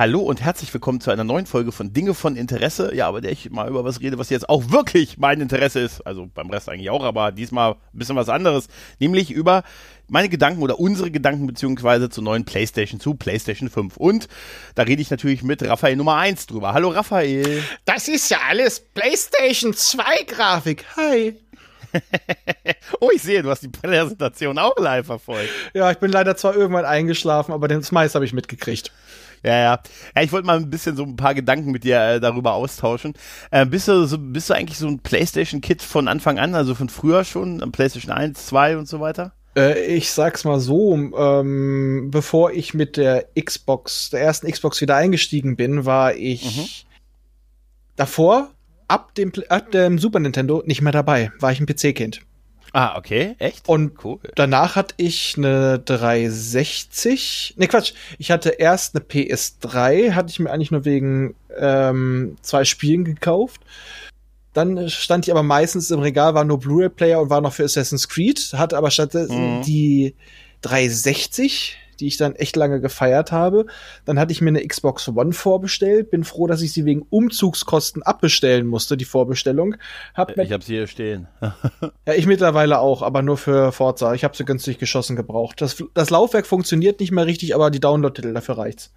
Hallo und herzlich willkommen zu einer neuen Folge von Dinge von Interesse. Ja, aber der ich mal über was rede, was jetzt auch wirklich mein Interesse ist. Also beim Rest eigentlich auch, aber diesmal ein bisschen was anderes. Nämlich über meine Gedanken oder unsere Gedanken beziehungsweise zur neuen PlayStation zu PlayStation 5. Und da rede ich natürlich mit Raphael Nummer 1 drüber. Hallo Raphael. Das ist ja alles PlayStation 2 Grafik. Hi. oh, ich sehe, du hast die Präsentation auch live verfolgt. Ja, ich bin leider zwar irgendwann eingeschlafen, aber das meiste habe ich mitgekriegt. Ja, ja. ja ich wollte mal ein bisschen so ein paar Gedanken mit dir äh, darüber austauschen. Äh, bist, du so, bist du eigentlich so ein PlayStation-Kid von Anfang an, also von früher schon, PlayStation 1, 2 und so weiter? Äh, ich sag's mal so, ähm, bevor ich mit der Xbox, der ersten Xbox wieder eingestiegen bin, war ich mhm. davor, ab dem, ab dem Super Nintendo, nicht mehr dabei. War ich ein PC-Kind. Ah, okay, echt? Und cool. danach hatte ich eine 360. Ne, Quatsch. Ich hatte erst eine PS3, hatte ich mir eigentlich nur wegen ähm, zwei Spielen gekauft. Dann stand ich aber meistens im Regal, war nur Blu-ray-Player und war noch für Assassin's Creed, hatte aber stattdessen mhm. die 360 die ich dann echt lange gefeiert habe. Dann hatte ich mir eine Xbox One vorbestellt. Bin froh, dass ich sie wegen Umzugskosten abbestellen musste, die Vorbestellung. Hab ich habe sie hier stehen. ja, ich mittlerweile auch, aber nur für Forza. Ich habe sie günstig geschossen gebraucht. Das, das Laufwerk funktioniert nicht mehr richtig, aber die Download-Titel, dafür reicht's.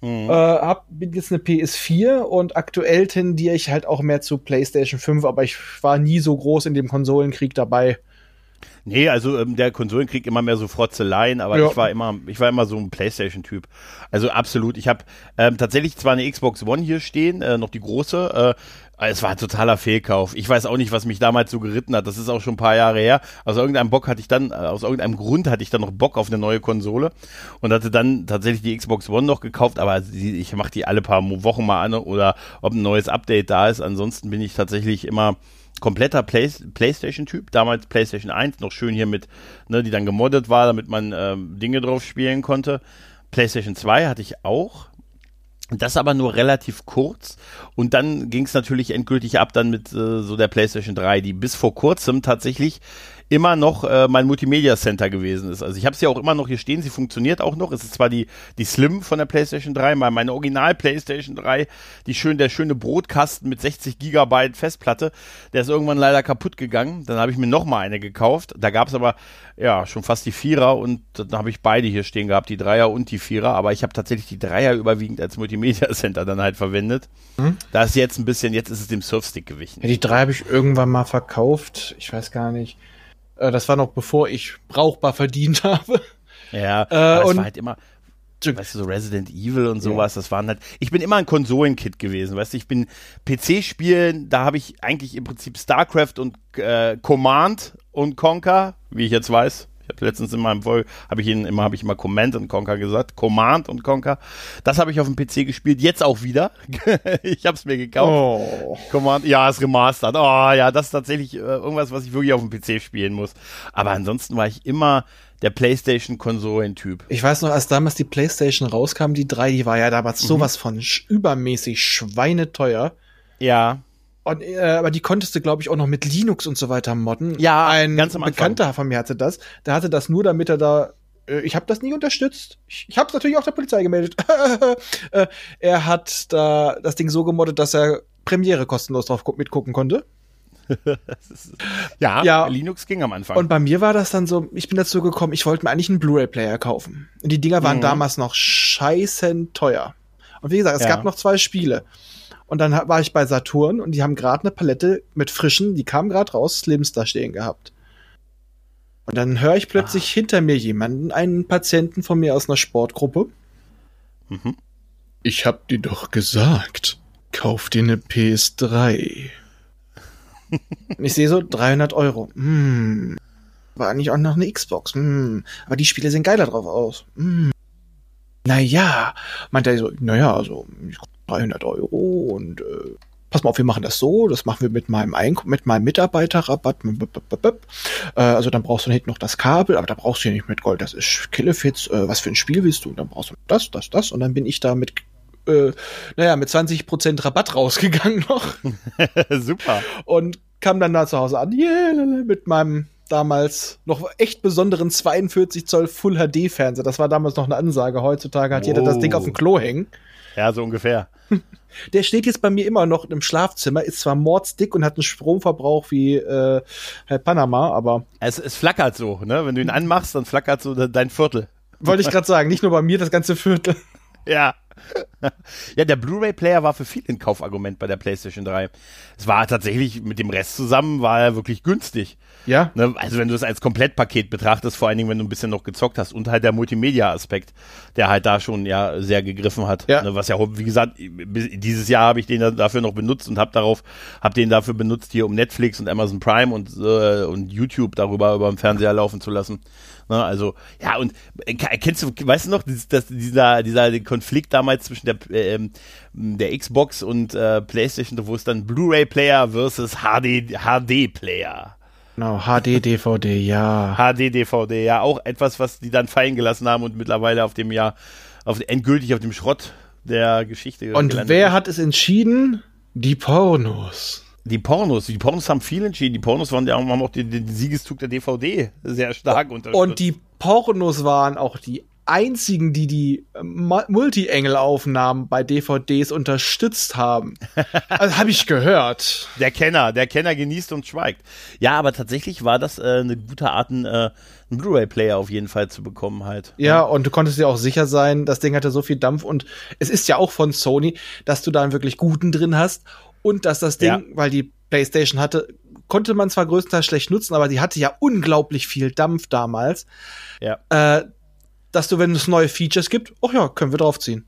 Mhm. Äh, hab bin jetzt eine PS4 und aktuell tendiere ich halt auch mehr zu PlayStation 5, aber ich war nie so groß in dem Konsolenkrieg dabei. Nee, also ähm, der Konsolenkrieg immer mehr so Frotzeleien, aber ja. ich war immer, ich war immer so ein Playstation-Typ. Also absolut. Ich habe ähm, tatsächlich zwar eine Xbox One hier stehen, äh, noch die große. Äh, es war ein totaler Fehlkauf. Ich weiß auch nicht, was mich damals so geritten hat. Das ist auch schon ein paar Jahre her. Aus irgendeinem Bock hatte ich dann, äh, aus irgendeinem Grund hatte ich dann noch Bock auf eine neue Konsole und hatte dann tatsächlich die Xbox One noch gekauft, aber ich mache die alle paar Wochen mal an oder ob ein neues Update da ist. Ansonsten bin ich tatsächlich immer kompletter Play PlayStation-Typ. Damals PlayStation 1, noch schön hier mit, ne, die dann gemoddet war, damit man ähm, Dinge drauf spielen konnte. PlayStation 2 hatte ich auch. Das aber nur relativ kurz. Und dann ging es natürlich endgültig ab dann mit äh, so der PlayStation 3, die bis vor kurzem tatsächlich immer noch äh, mein Multimedia Center gewesen ist. Also ich habe sie auch immer noch hier stehen, sie funktioniert auch noch. Es ist zwar die, die Slim von der PlayStation 3, meine Original PlayStation 3, die schön, der schöne Brotkasten mit 60 Gigabyte Festplatte, der ist irgendwann leider kaputt gegangen. Dann habe ich mir noch mal eine gekauft. Da gab es aber ja schon fast die Vierer und dann habe ich beide hier stehen gehabt, die Dreier und die Vierer. Aber ich habe tatsächlich die Dreier überwiegend als Multimedia Center dann halt verwendet. Hm? Da ist jetzt ein bisschen, jetzt ist es dem Surfstick gewichen. Ja, die drei habe ich irgendwann mal verkauft. Ich weiß gar nicht. Äh, das war noch bevor ich brauchbar verdient habe. Ja, äh, und war halt immer, weißt du, so Resident Evil und sowas, ja. das waren halt, ich bin immer ein Konsolenkit gewesen, weißt du, ich bin PC-Spielen, da habe ich eigentlich im Prinzip StarCraft und äh, Command und Conquer, wie ich jetzt weiß, ich habe letztens in meinem Folge, habe ich ihnen immer, habe ich immer Command und Conquer gesagt. Command und Conquer. Das habe ich auf dem PC gespielt, jetzt auch wieder. ich habe es mir gekauft. Oh. Command, ja, ist remastert. Oh ja, das ist tatsächlich äh, irgendwas, was ich wirklich auf dem PC spielen muss. Aber ansonsten war ich immer der PlayStation-Konsolen-Typ. Ich weiß noch, als damals die PlayStation rauskam, die drei, die war ja damals mhm. sowas von übermäßig schweineteuer. Ja. Und, äh, aber die konntest du, glaube ich, auch noch mit Linux und so weiter modden. Ja, ein ganz am Bekannter von mir hatte das. Der hatte das nur, damit er da. Äh, ich habe das nie unterstützt. Ich, ich habe es natürlich auch der Polizei gemeldet. äh, er hat da das Ding so gemoddet, dass er Premiere kostenlos drauf mitgucken konnte. ja, ja, Linux ging am Anfang. Und bei mir war das dann so, ich bin dazu gekommen, ich wollte mir eigentlich einen Blu-ray-Player kaufen. Und die Dinger waren mhm. damals noch scheißen teuer. Und wie gesagt, es ja. gab noch zwei Spiele. Und dann war ich bei Saturn und die haben gerade eine Palette mit frischen, die kam gerade raus, Slims da stehen gehabt. Und dann höre ich plötzlich ah. hinter mir jemanden, einen Patienten von mir aus einer Sportgruppe. Mhm. Ich hab dir doch gesagt, kauf dir eine PS3. und ich sehe so 300 Euro. Hm. War eigentlich auch noch eine Xbox. Hm. Aber die Spiele sehen geiler drauf aus. Hm. Naja, meinte er so, naja, also 300 Euro und äh, pass mal auf, wir machen das so, das machen wir mit meinem Eink mit meinem Mitarbeiterrabatt. Äh, also dann brauchst du hinten noch das Kabel, aber da brauchst du ja nicht mit Gold, das ist Killefits, äh, was für ein Spiel willst du? Und dann brauchst du das, das, das und dann bin ich da mit äh, naja, mit 20% Rabatt rausgegangen noch. Super. Und kam dann da zu Hause an, yeah, mit meinem damals noch echt besonderen 42 Zoll Full HD Fernseher. Das war damals noch eine Ansage. Heutzutage hat oh. jeder das Ding auf dem Klo hängen. Ja, so ungefähr. Der steht jetzt bei mir immer noch im Schlafzimmer, ist zwar mordsdick und hat einen Stromverbrauch wie äh, Panama, aber. Es, es flackert so, ne? Wenn du ihn anmachst, dann flackert so dein Viertel. Wollte ich gerade sagen, nicht nur bei mir, das ganze Viertel. Ja. Ja, der Blu-ray-Player war für viele ein Kaufargument bei der PlayStation 3. Es war tatsächlich mit dem Rest zusammen, war er wirklich günstig. Ja. Ne, also wenn du es als Komplettpaket betrachtest, vor allen Dingen, wenn du ein bisschen noch gezockt hast und halt der Multimedia-Aspekt, der halt da schon ja sehr gegriffen hat. Ja. Ne, was ja, wie gesagt, dieses Jahr habe ich den dafür noch benutzt und habe darauf, habe den dafür benutzt, hier um Netflix und Amazon Prime und, äh, und YouTube darüber über dem Fernseher laufen zu lassen. Ne, also, ja, und äh, kennst du, weißt du noch, dass, dieser, dieser Konflikt damals zwischen der, äh, der Xbox und äh, PlayStation, wo es dann Blu-ray-Player versus HD, HD-Player. Genau, HD-DVD, ja. HD-DVD, ja, auch etwas, was die dann fallen gelassen haben und mittlerweile auf dem Jahr, auf, endgültig auf dem Schrott der Geschichte. Und wer ist. hat es entschieden? Die Pornos. Die Pornos, die Pornos haben viel entschieden. Die Pornos waren ja haben auch den, den Siegeszug der DVD sehr stark unterstützt. Und die Pornos waren auch die einzigen, die die äh, Multi-Engel-Aufnahmen bei DVDs unterstützt haben. also habe ich gehört. Der Kenner, der Kenner genießt und schweigt. Ja, aber tatsächlich war das äh, eine gute Art, ein, äh, einen Blu-ray-Player auf jeden Fall zu bekommen halt. Ja, und du konntest dir auch sicher sein, das Ding hatte so viel Dampf und es ist ja auch von Sony, dass du da einen wirklich guten drin hast und dass das Ding, ja. weil die PlayStation hatte, konnte man zwar größtenteils schlecht nutzen, aber die hatte ja unglaublich viel Dampf damals. Ja. Äh, dass du, wenn es neue Features gibt, ach ja, können wir draufziehen.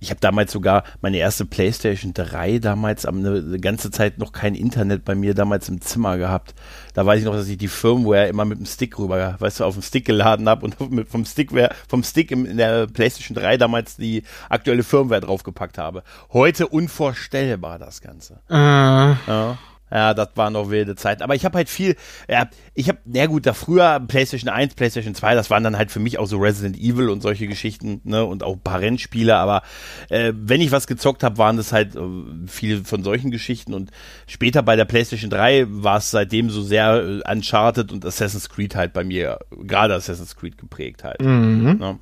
Ich habe damals sogar meine erste PlayStation 3 damals eine, eine, ganze Zeit noch kein Internet bei mir damals im Zimmer gehabt. Da weiß ich noch, dass ich die Firmware immer mit dem Stick rüber, weißt du, auf dem Stick geladen habe und mit, vom Stickware, vom Stick im, in der PlayStation 3 damals die aktuelle Firmware draufgepackt habe. Heute unvorstellbar das Ganze. Äh. Ja. Ja, das waren noch wilde Zeiten. Aber ich habe halt viel, ja, ich habe, na gut, da früher PlayStation 1, PlayStation 2, das waren dann halt für mich auch so Resident Evil und solche Geschichten, ne, und auch ein paar Rennspiele. Aber äh, wenn ich was gezockt habe, waren das halt äh, viele von solchen Geschichten. Und später bei der PlayStation 3 war es seitdem so sehr äh, Uncharted und Assassin's Creed halt bei mir, gerade Assassin's Creed geprägt halt. Mhm. Ne?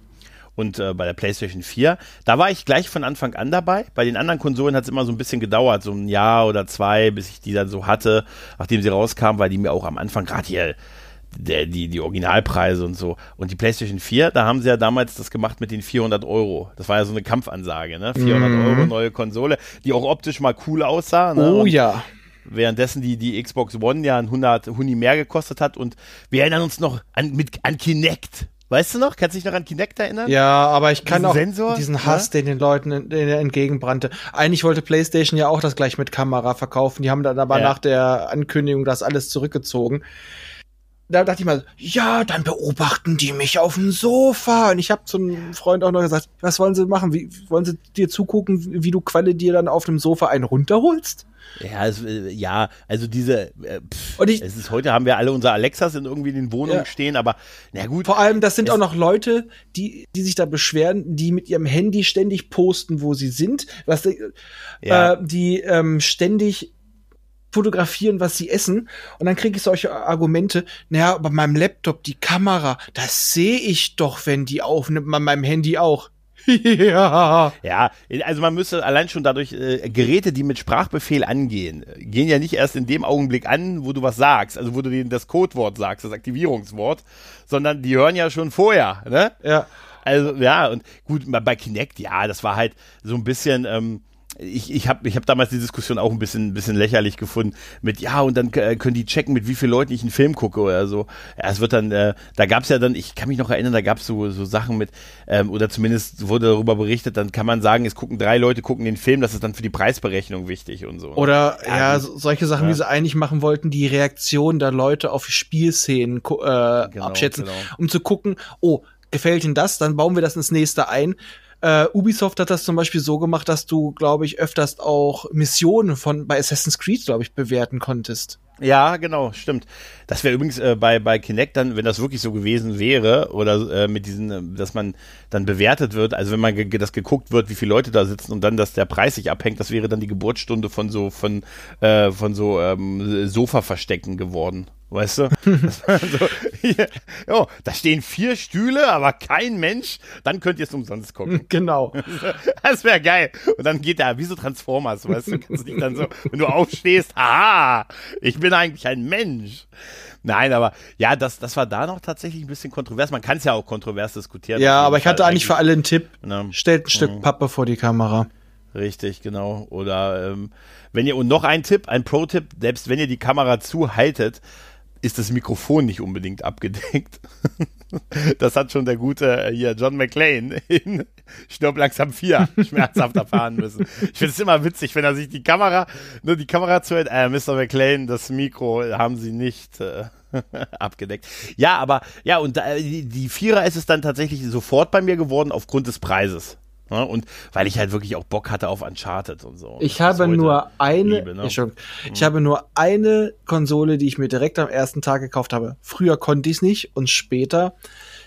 Und äh, bei der PlayStation 4. Da war ich gleich von Anfang an dabei. Bei den anderen Konsolen hat es immer so ein bisschen gedauert, so ein Jahr oder zwei, bis ich die dann so hatte, nachdem sie rauskam, weil die mir auch am Anfang gerade hier der, die, die Originalpreise und so. Und die PlayStation 4, da haben sie ja damals das gemacht mit den 400 Euro. Das war ja so eine Kampfansage, ne? 400 mhm. Euro neue Konsole, die auch optisch mal cool aussah. Ne? Oh ja. Währenddessen die, die Xbox One ja ein 100 Huni mehr gekostet hat und wir erinnern uns noch an, mit, an Kinect. Weißt du noch? Kannst du dich noch an Kinect erinnern? Ja, aber ich kann diesen auch Sensor? diesen Hass, ja? den den Leuten den er entgegenbrannte. Eigentlich wollte PlayStation ja auch das gleich mit Kamera verkaufen. Die haben dann aber ja. nach der Ankündigung das alles zurückgezogen. Da dachte ich mal, ja, dann beobachten die mich auf dem Sofa. Und ich habe zum Freund auch noch gesagt, was wollen sie machen? Wie wollen sie dir zugucken, wie du Qualle dir dann auf dem Sofa einen runterholst? Ja, es, äh, ja, also diese, äh, pff, und ich, es ist heute haben wir alle unsere Alexas in irgendwie in den Wohnungen ja. stehen, aber na gut. Vor allem, das sind auch noch Leute, die, die sich da beschweren, die mit ihrem Handy ständig posten, wo sie sind, was, äh, ja. äh, die ähm, ständig fotografieren, was sie essen. Und dann kriege ich solche Argumente, naja, bei meinem Laptop, die Kamera, das sehe ich doch, wenn die aufnimmt, bei meinem Handy auch. ja. Ja, also man müsste allein schon dadurch, äh, Geräte, die mit Sprachbefehl angehen, gehen ja nicht erst in dem Augenblick an, wo du was sagst, also wo du denen das Codewort sagst, das Aktivierungswort, sondern die hören ja schon vorher, ne? Ja. Also, ja, und gut, bei Kinect, ja, das war halt so ein bisschen, ähm, ich, ich habe ich hab damals die Diskussion auch ein bisschen, ein bisschen lächerlich gefunden mit, ja, und dann äh, können die checken, mit wie vielen Leuten ich einen Film gucke oder so. Ja, es wird dann, äh, da gab's ja dann, ich kann mich noch erinnern, da gab's so, so Sachen mit, ähm, oder zumindest wurde darüber berichtet, dann kann man sagen, es gucken drei Leute, gucken den Film, das ist dann für die Preisberechnung wichtig und so. Oder, ja, ja so, solche Sachen, ja. wie sie eigentlich machen wollten, die Reaktion der Leute auf Spielszenen äh, genau, abschätzen, genau. um zu gucken, oh, gefällt Ihnen das, dann bauen wir das ins nächste ein. Äh, Ubisoft hat das zum Beispiel so gemacht, dass du, glaube ich, öfters auch Missionen von bei Assassin's Creed, glaube ich, bewerten konntest. Ja, genau, stimmt. Das wäre übrigens äh, bei, bei Kinect dann, wenn das wirklich so gewesen wäre, oder äh, mit diesen, äh, dass man dann bewertet wird, also wenn man ge das geguckt wird, wie viele Leute da sitzen und dann, dass der Preis sich abhängt, das wäre dann die Geburtsstunde von so, von, äh, von so ähm, Sofa-Verstecken geworden. Weißt du? so, hier, oh, da stehen vier Stühle, aber kein Mensch. Dann könnt ihr es umsonst gucken. Genau. Das wäre geil. Und dann geht da wie so Transformers, weißt du? Kannst dich dann so, wenn du aufstehst, haha, ich bin eigentlich ein Mensch. Nein, aber ja, das, das war da noch tatsächlich ein bisschen kontrovers. Man kann es ja auch kontrovers diskutieren. Ja, aber ich hatte eigentlich für alle einen Tipp. Ne? Stellt ein Stück mhm. Pappe vor die Kamera. Richtig, genau. Oder ähm, wenn ihr, und noch ein Tipp, ein Pro-Tipp, selbst wenn ihr die Kamera zuhaltet, ist das Mikrofon nicht unbedingt abgedeckt. Das hat schon der gute äh, hier John McClane in Stirb langsam 4 schmerzhaft erfahren müssen. Ich finde es immer witzig, wenn er sich die Kamera, nur die Kamera zuhält, äh, Mr. McClane, das Mikro haben sie nicht äh, abgedeckt. Ja, aber ja, und äh, die Vierer ist es dann tatsächlich sofort bei mir geworden aufgrund des Preises. Ne? Und weil ich halt wirklich auch Bock hatte auf Uncharted und so. Ich habe nur eine, liebe, ne? ich, mhm. habe nur eine Konsole, die ich mir direkt am ersten Tag gekauft habe. Früher konnte ich es nicht und später.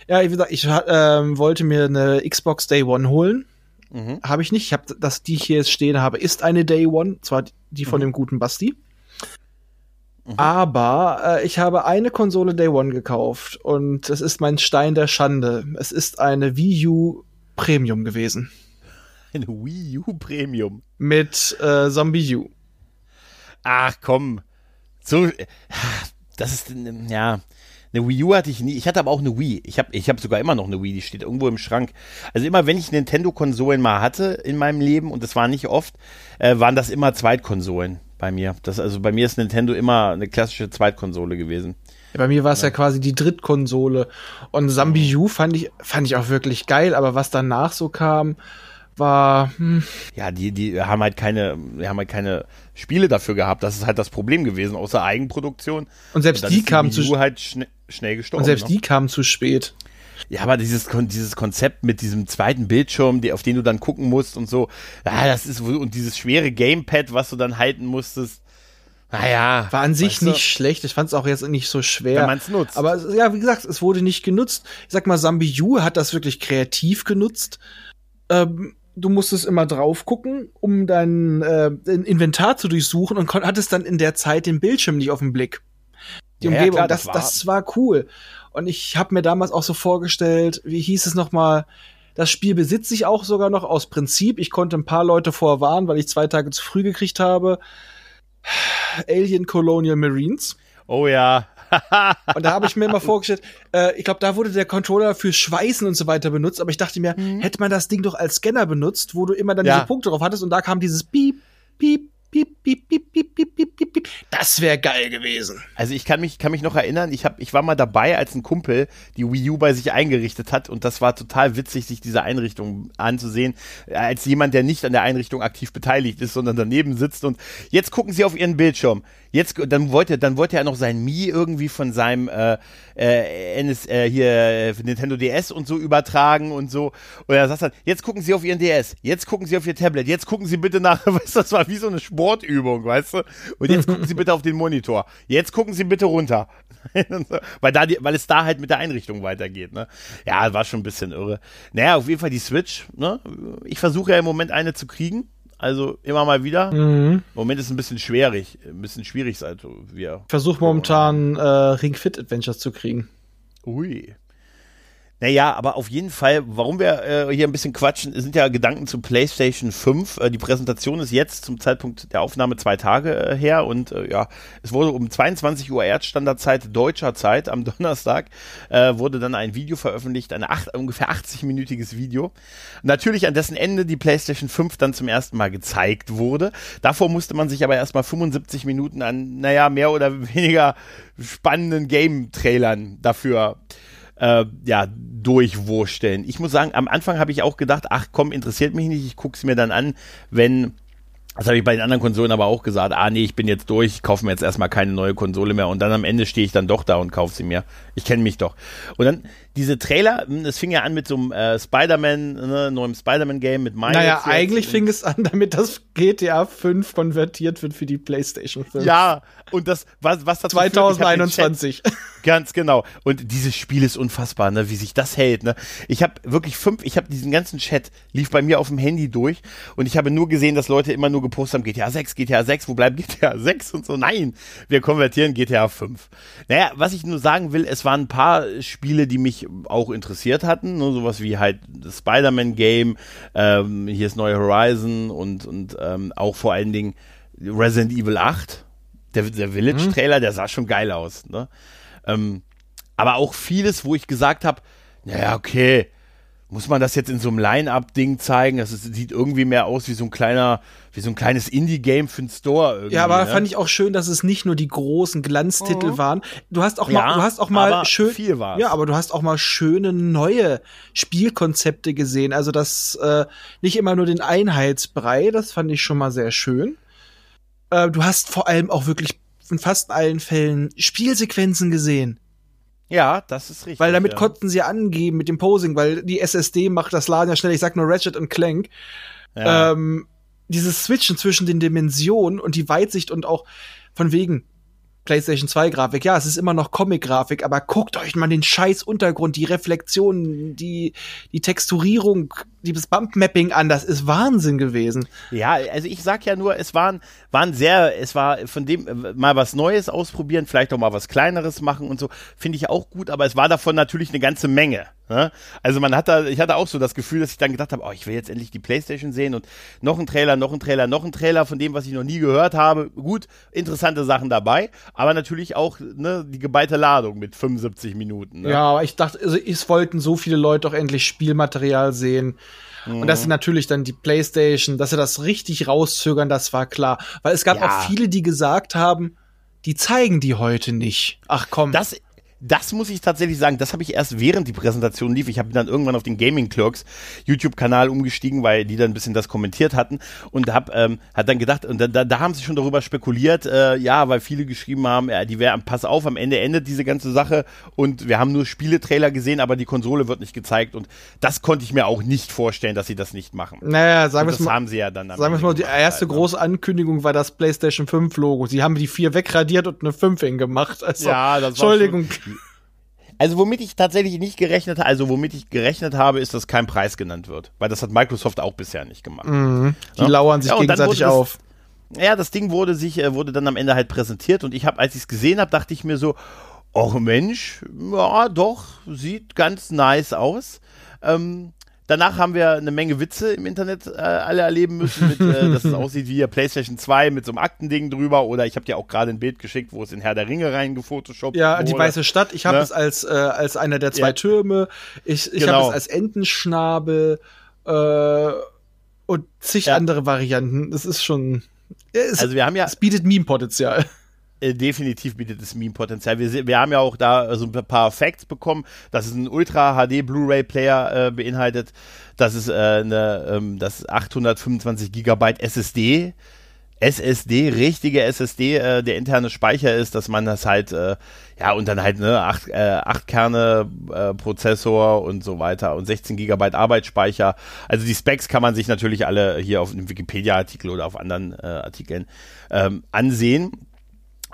Ja, wie gesagt, ich ähm, wollte mir eine Xbox Day One holen. Mhm. Habe ich nicht. Ich habe das, die ich hier jetzt stehen habe, ist eine Day One, zwar die von mhm. dem guten Basti. Mhm. Aber äh, ich habe eine Konsole Day One gekauft und es ist mein Stein der Schande. Es ist eine Wii U Premium gewesen. Eine Wii U Premium. Mit äh, Zombie U. Ach komm. So, das ist, ja. Eine Wii U hatte ich nie. Ich hatte aber auch eine Wii. Ich habe ich hab sogar immer noch eine Wii, die steht irgendwo im Schrank. Also immer, wenn ich Nintendo-Konsolen mal hatte in meinem Leben, und das war nicht oft, äh, waren das immer Zweitkonsolen bei mir. Das, also bei mir ist Nintendo immer eine klassische Zweitkonsole gewesen. Ja, bei mir war es ja. ja. quasi die Drittkonsole. Und Zambi U fand ich, fand ich auch wirklich geil, aber was danach so kam, war. Hm. Ja, die, die haben halt keine, die haben halt keine Spiele dafür gehabt. Das ist halt das Problem gewesen, außer Eigenproduktion. Und selbst und die kamen zu halt schn schnell gestorben. Und selbst noch. die kamen zu spät. Ja, aber dieses, dieses Konzept mit diesem zweiten Bildschirm, die, auf den du dann gucken musst und so, ja, das ist, und dieses schwere Gamepad, was du dann halten musstest, naja. War an sich nicht du? schlecht. Ich fand es auch jetzt nicht so schwer. Wenn man es nutzt. Aber ja, wie gesagt, es wurde nicht genutzt. Ich sag mal, Zambi U hat das wirklich kreativ genutzt. Ähm, du musstest immer drauf gucken, um dein äh, Inventar zu durchsuchen und hattest dann in der Zeit den Bildschirm nicht auf dem Blick. Die ja, Umgebung, ja, klar, das, das, war, das war cool. Und ich habe mir damals auch so vorgestellt, wie hieß es noch mal? Das Spiel besitze ich auch sogar noch aus Prinzip. Ich konnte ein paar Leute vorwarnen, weil ich zwei Tage zu früh gekriegt habe. Alien Colonial Marines. Oh ja. und da habe ich mir immer vorgestellt, äh, ich glaube, da wurde der Controller für Schweißen und so weiter benutzt, aber ich dachte mir, mhm. hätte man das Ding doch als Scanner benutzt, wo du immer dann ja. diese Punkte drauf hattest und da kam dieses Piep, Piep, Das wäre geil gewesen. Also ich kann mich, kann mich noch erinnern, ich, hab, ich war mal dabei, als ein Kumpel die Wii U bei sich eingerichtet hat und das war total witzig, sich diese Einrichtung anzusehen, als jemand, der nicht an der Einrichtung aktiv beteiligt ist, sondern daneben sitzt und jetzt gucken sie auf ihren Bildschirm. Jetzt, dann wollte, dann wollte er noch sein Mi irgendwie von seinem äh, äh, NS, äh, hier äh, Nintendo DS und so übertragen und so. Und er sagt dann, jetzt gucken Sie auf Ihren DS, jetzt gucken Sie auf Ihr Tablet, jetzt gucken Sie bitte nach, weißt du, das war wie so eine Sportübung, weißt du? Und jetzt gucken Sie bitte auf den Monitor. Jetzt gucken Sie bitte runter. weil, da die, weil es da halt mit der Einrichtung weitergeht, ne? Ja, war schon ein bisschen irre. Naja, auf jeden Fall die Switch, ne? Ich versuche ja im Moment eine zu kriegen. Also immer mal wieder. Mhm. Im Moment ist es ein bisschen schwierig, ein bisschen schwierig, also wir. Versuch momentan äh, Ring Fit Adventures zu kriegen. Ui. Naja, aber auf jeden Fall, warum wir äh, hier ein bisschen quatschen, sind ja Gedanken zu PlayStation 5. Äh, die Präsentation ist jetzt zum Zeitpunkt der Aufnahme zwei Tage äh, her und äh, ja, es wurde um 22 Uhr Erdstandardzeit deutscher Zeit am Donnerstag äh, wurde dann ein Video veröffentlicht, ein acht, ungefähr 80-minütiges Video. Natürlich an dessen Ende die PlayStation 5 dann zum ersten Mal gezeigt wurde. Davor musste man sich aber erstmal 75 Minuten an, naja, mehr oder weniger spannenden Game-Trailern dafür äh, ja, durchwursteln. Ich muss sagen, am Anfang habe ich auch gedacht, ach komm, interessiert mich nicht, ich gucke es mir dann an, wenn Das habe ich bei den anderen Konsolen aber auch gesagt. Ah, nee, ich bin jetzt durch, ich kaufe mir jetzt erstmal keine neue Konsole mehr. Und dann am Ende stehe ich dann doch da und kaufe sie mir. Ich kenne mich doch. Und dann diese Trailer, hm, es fing ja an mit so einem äh, Spider-Man, ne, neuem Spider-Man-Game mit Miles. Naja, eigentlich fing es an, damit das GTA 5 konvertiert wird für die PlayStation 5. Ja, und das, was, was dazu 2021. Führt, ganz genau. Und dieses Spiel ist unfassbar, ne, wie sich das hält, ne. Ich habe wirklich fünf, ich habe diesen ganzen Chat, lief bei mir auf dem Handy durch und ich habe nur gesehen, dass Leute immer nur gepostet haben, GTA 6, GTA 6, wo bleibt GTA 6 und so. Nein, wir konvertieren GTA 5. Naja, was ich nur sagen will, es waren ein paar Spiele, die mich auch interessiert hatten, ne, sowas wie halt das Spider-Man-Game, ähm, hier ist neue Horizon und, und ähm, auch vor allen Dingen Resident Evil 8, der, der Village-Trailer, mhm. der sah schon geil aus. Ne? Ähm, aber auch vieles, wo ich gesagt habe, naja, okay, muss man das jetzt in so einem Line-Up-Ding zeigen? Das ist, sieht irgendwie mehr aus wie so ein kleiner, wie so ein kleines Indie-Game für den Store. Irgendwie, ja, aber ne? fand ich auch schön, dass es nicht nur die großen Glanztitel mhm. waren. Du hast auch mal, ja, du hast auch mal schön, viel war's. ja, aber du hast auch mal schöne neue Spielkonzepte gesehen. Also das äh, nicht immer nur den Einheitsbrei. Das fand ich schon mal sehr schön. Äh, du hast vor allem auch wirklich in fast allen Fällen Spielsequenzen gesehen ja, das ist richtig. Weil damit ja. konnten sie angeben mit dem Posing, weil die SSD macht das Laden ja schnell. Ich sag nur Ratchet und Clank. Ja. Ähm, dieses Switchen zwischen den Dimensionen und die Weitsicht und auch von wegen, PlayStation 2 Grafik. Ja, es ist immer noch Comic Grafik, aber guckt euch mal den scheiß Untergrund, die Reflexionen, die die Texturierung, das Bump Mapping an, das ist Wahnsinn gewesen. Ja, also ich sag ja nur, es waren waren sehr, es war von dem äh, mal was Neues ausprobieren, vielleicht auch mal was kleineres machen und so, finde ich auch gut, aber es war davon natürlich eine ganze Menge. Ne? Also man hat da, ich hatte auch so das Gefühl, dass ich dann gedacht habe, oh, ich will jetzt endlich die Playstation sehen und noch ein Trailer, noch ein Trailer, noch ein Trailer von dem, was ich noch nie gehört habe. Gut, interessante Sachen dabei, aber natürlich auch ne, die geballte Ladung mit 75 Minuten. Ne? Ja, aber ich dachte, also es wollten so viele Leute doch endlich Spielmaterial sehen. Mhm. Und dass sie natürlich dann die Playstation, dass sie das richtig rauszögern, das war klar. Weil es gab ja. auch viele, die gesagt haben, die zeigen die heute nicht. Ach komm. Das, das muss ich tatsächlich sagen, das habe ich erst während die Präsentation lief. Ich habe dann irgendwann auf den Gaming Clerks YouTube-Kanal umgestiegen, weil die dann ein bisschen das kommentiert hatten und habe ähm, hat dann gedacht, und da, da, da haben sie schon darüber spekuliert, äh, ja, weil viele geschrieben haben, ja, die wären, pass auf, am Ende endet diese ganze Sache und wir haben nur Spieletrailer gesehen, aber die Konsole wird nicht gezeigt und das konnte ich mir auch nicht vorstellen, dass sie das nicht machen. Naja, sagen wir es mal. Das haben sie ja dann. Sagen wir es mal, die erste halt, große Ankündigung war das PlayStation 5 Logo. Sie haben die 4 wegradiert und eine 5 hingemacht. Also, ja, das Entschuldigung. War schon, also womit ich tatsächlich nicht gerechnet habe, also womit ich gerechnet habe, ist, dass kein Preis genannt wird. Weil das hat Microsoft auch bisher nicht gemacht. Mhm. Die ja? lauern sich ja, gegenseitig das, auf. Ja, das Ding wurde sich, äh, wurde dann am Ende halt präsentiert und ich habe, als ich es gesehen habe, dachte ich mir so, oh Mensch, ja doch, sieht ganz nice aus. Ähm, Danach haben wir eine Menge Witze im Internet äh, alle erleben müssen, mit, äh, dass es aussieht wie PlayStation 2 mit so einem Aktending drüber. Oder ich habe dir auch gerade ein Bild geschickt, wo es in Herr der Ringe reingefotoshoppt Ja, wurde. die Weiße Stadt. Ich habe ne? es als, äh, als einer der zwei ja. Türme. Ich, ich genau. habe es als Entenschnabel äh, und zig ja. andere Varianten. Das ist schon. Es, also wir haben ja. Es bietet Meme-Potenzial. Äh, definitiv bietet es Meme-Potenzial. Wir, wir haben ja auch da so ein paar Facts bekommen, dass es einen Ultra HD Blu-ray-Player äh, beinhaltet, dass es äh, eine, ähm, das 825 Gigabyte SSD SSD, richtige SSD, äh, der interne Speicher ist, dass man das halt, äh, ja, und dann halt, ne, 8, äh, 8 Kerne äh, Prozessor und so weiter und 16 Gigabyte Arbeitsspeicher. Also die Specs kann man sich natürlich alle hier auf dem Wikipedia-Artikel oder auf anderen äh, Artikeln ähm, ansehen.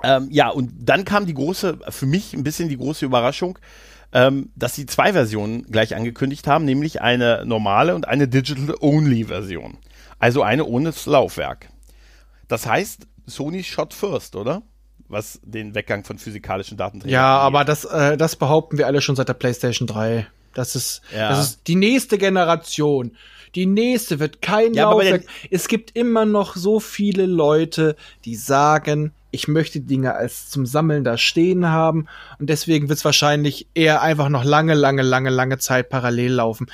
Ähm, ja, und dann kam die große, für mich ein bisschen die große Überraschung, ähm, dass sie zwei Versionen gleich angekündigt haben, nämlich eine normale und eine Digital-Only-Version. Also eine ohne das Laufwerk. Das heißt, Sony shot first, oder? Was den Weggang von physikalischen Datenträgern Ja, angeht. aber das, äh, das behaupten wir alle schon seit der PlayStation 3. Das ist, ja. das ist die nächste Generation. Die nächste wird kein ja, Laufwerk. Es gibt immer noch so viele Leute, die sagen, ich möchte Dinge als zum Sammeln da stehen haben und deswegen wird es wahrscheinlich eher einfach noch lange, lange, lange, lange Zeit parallel laufen.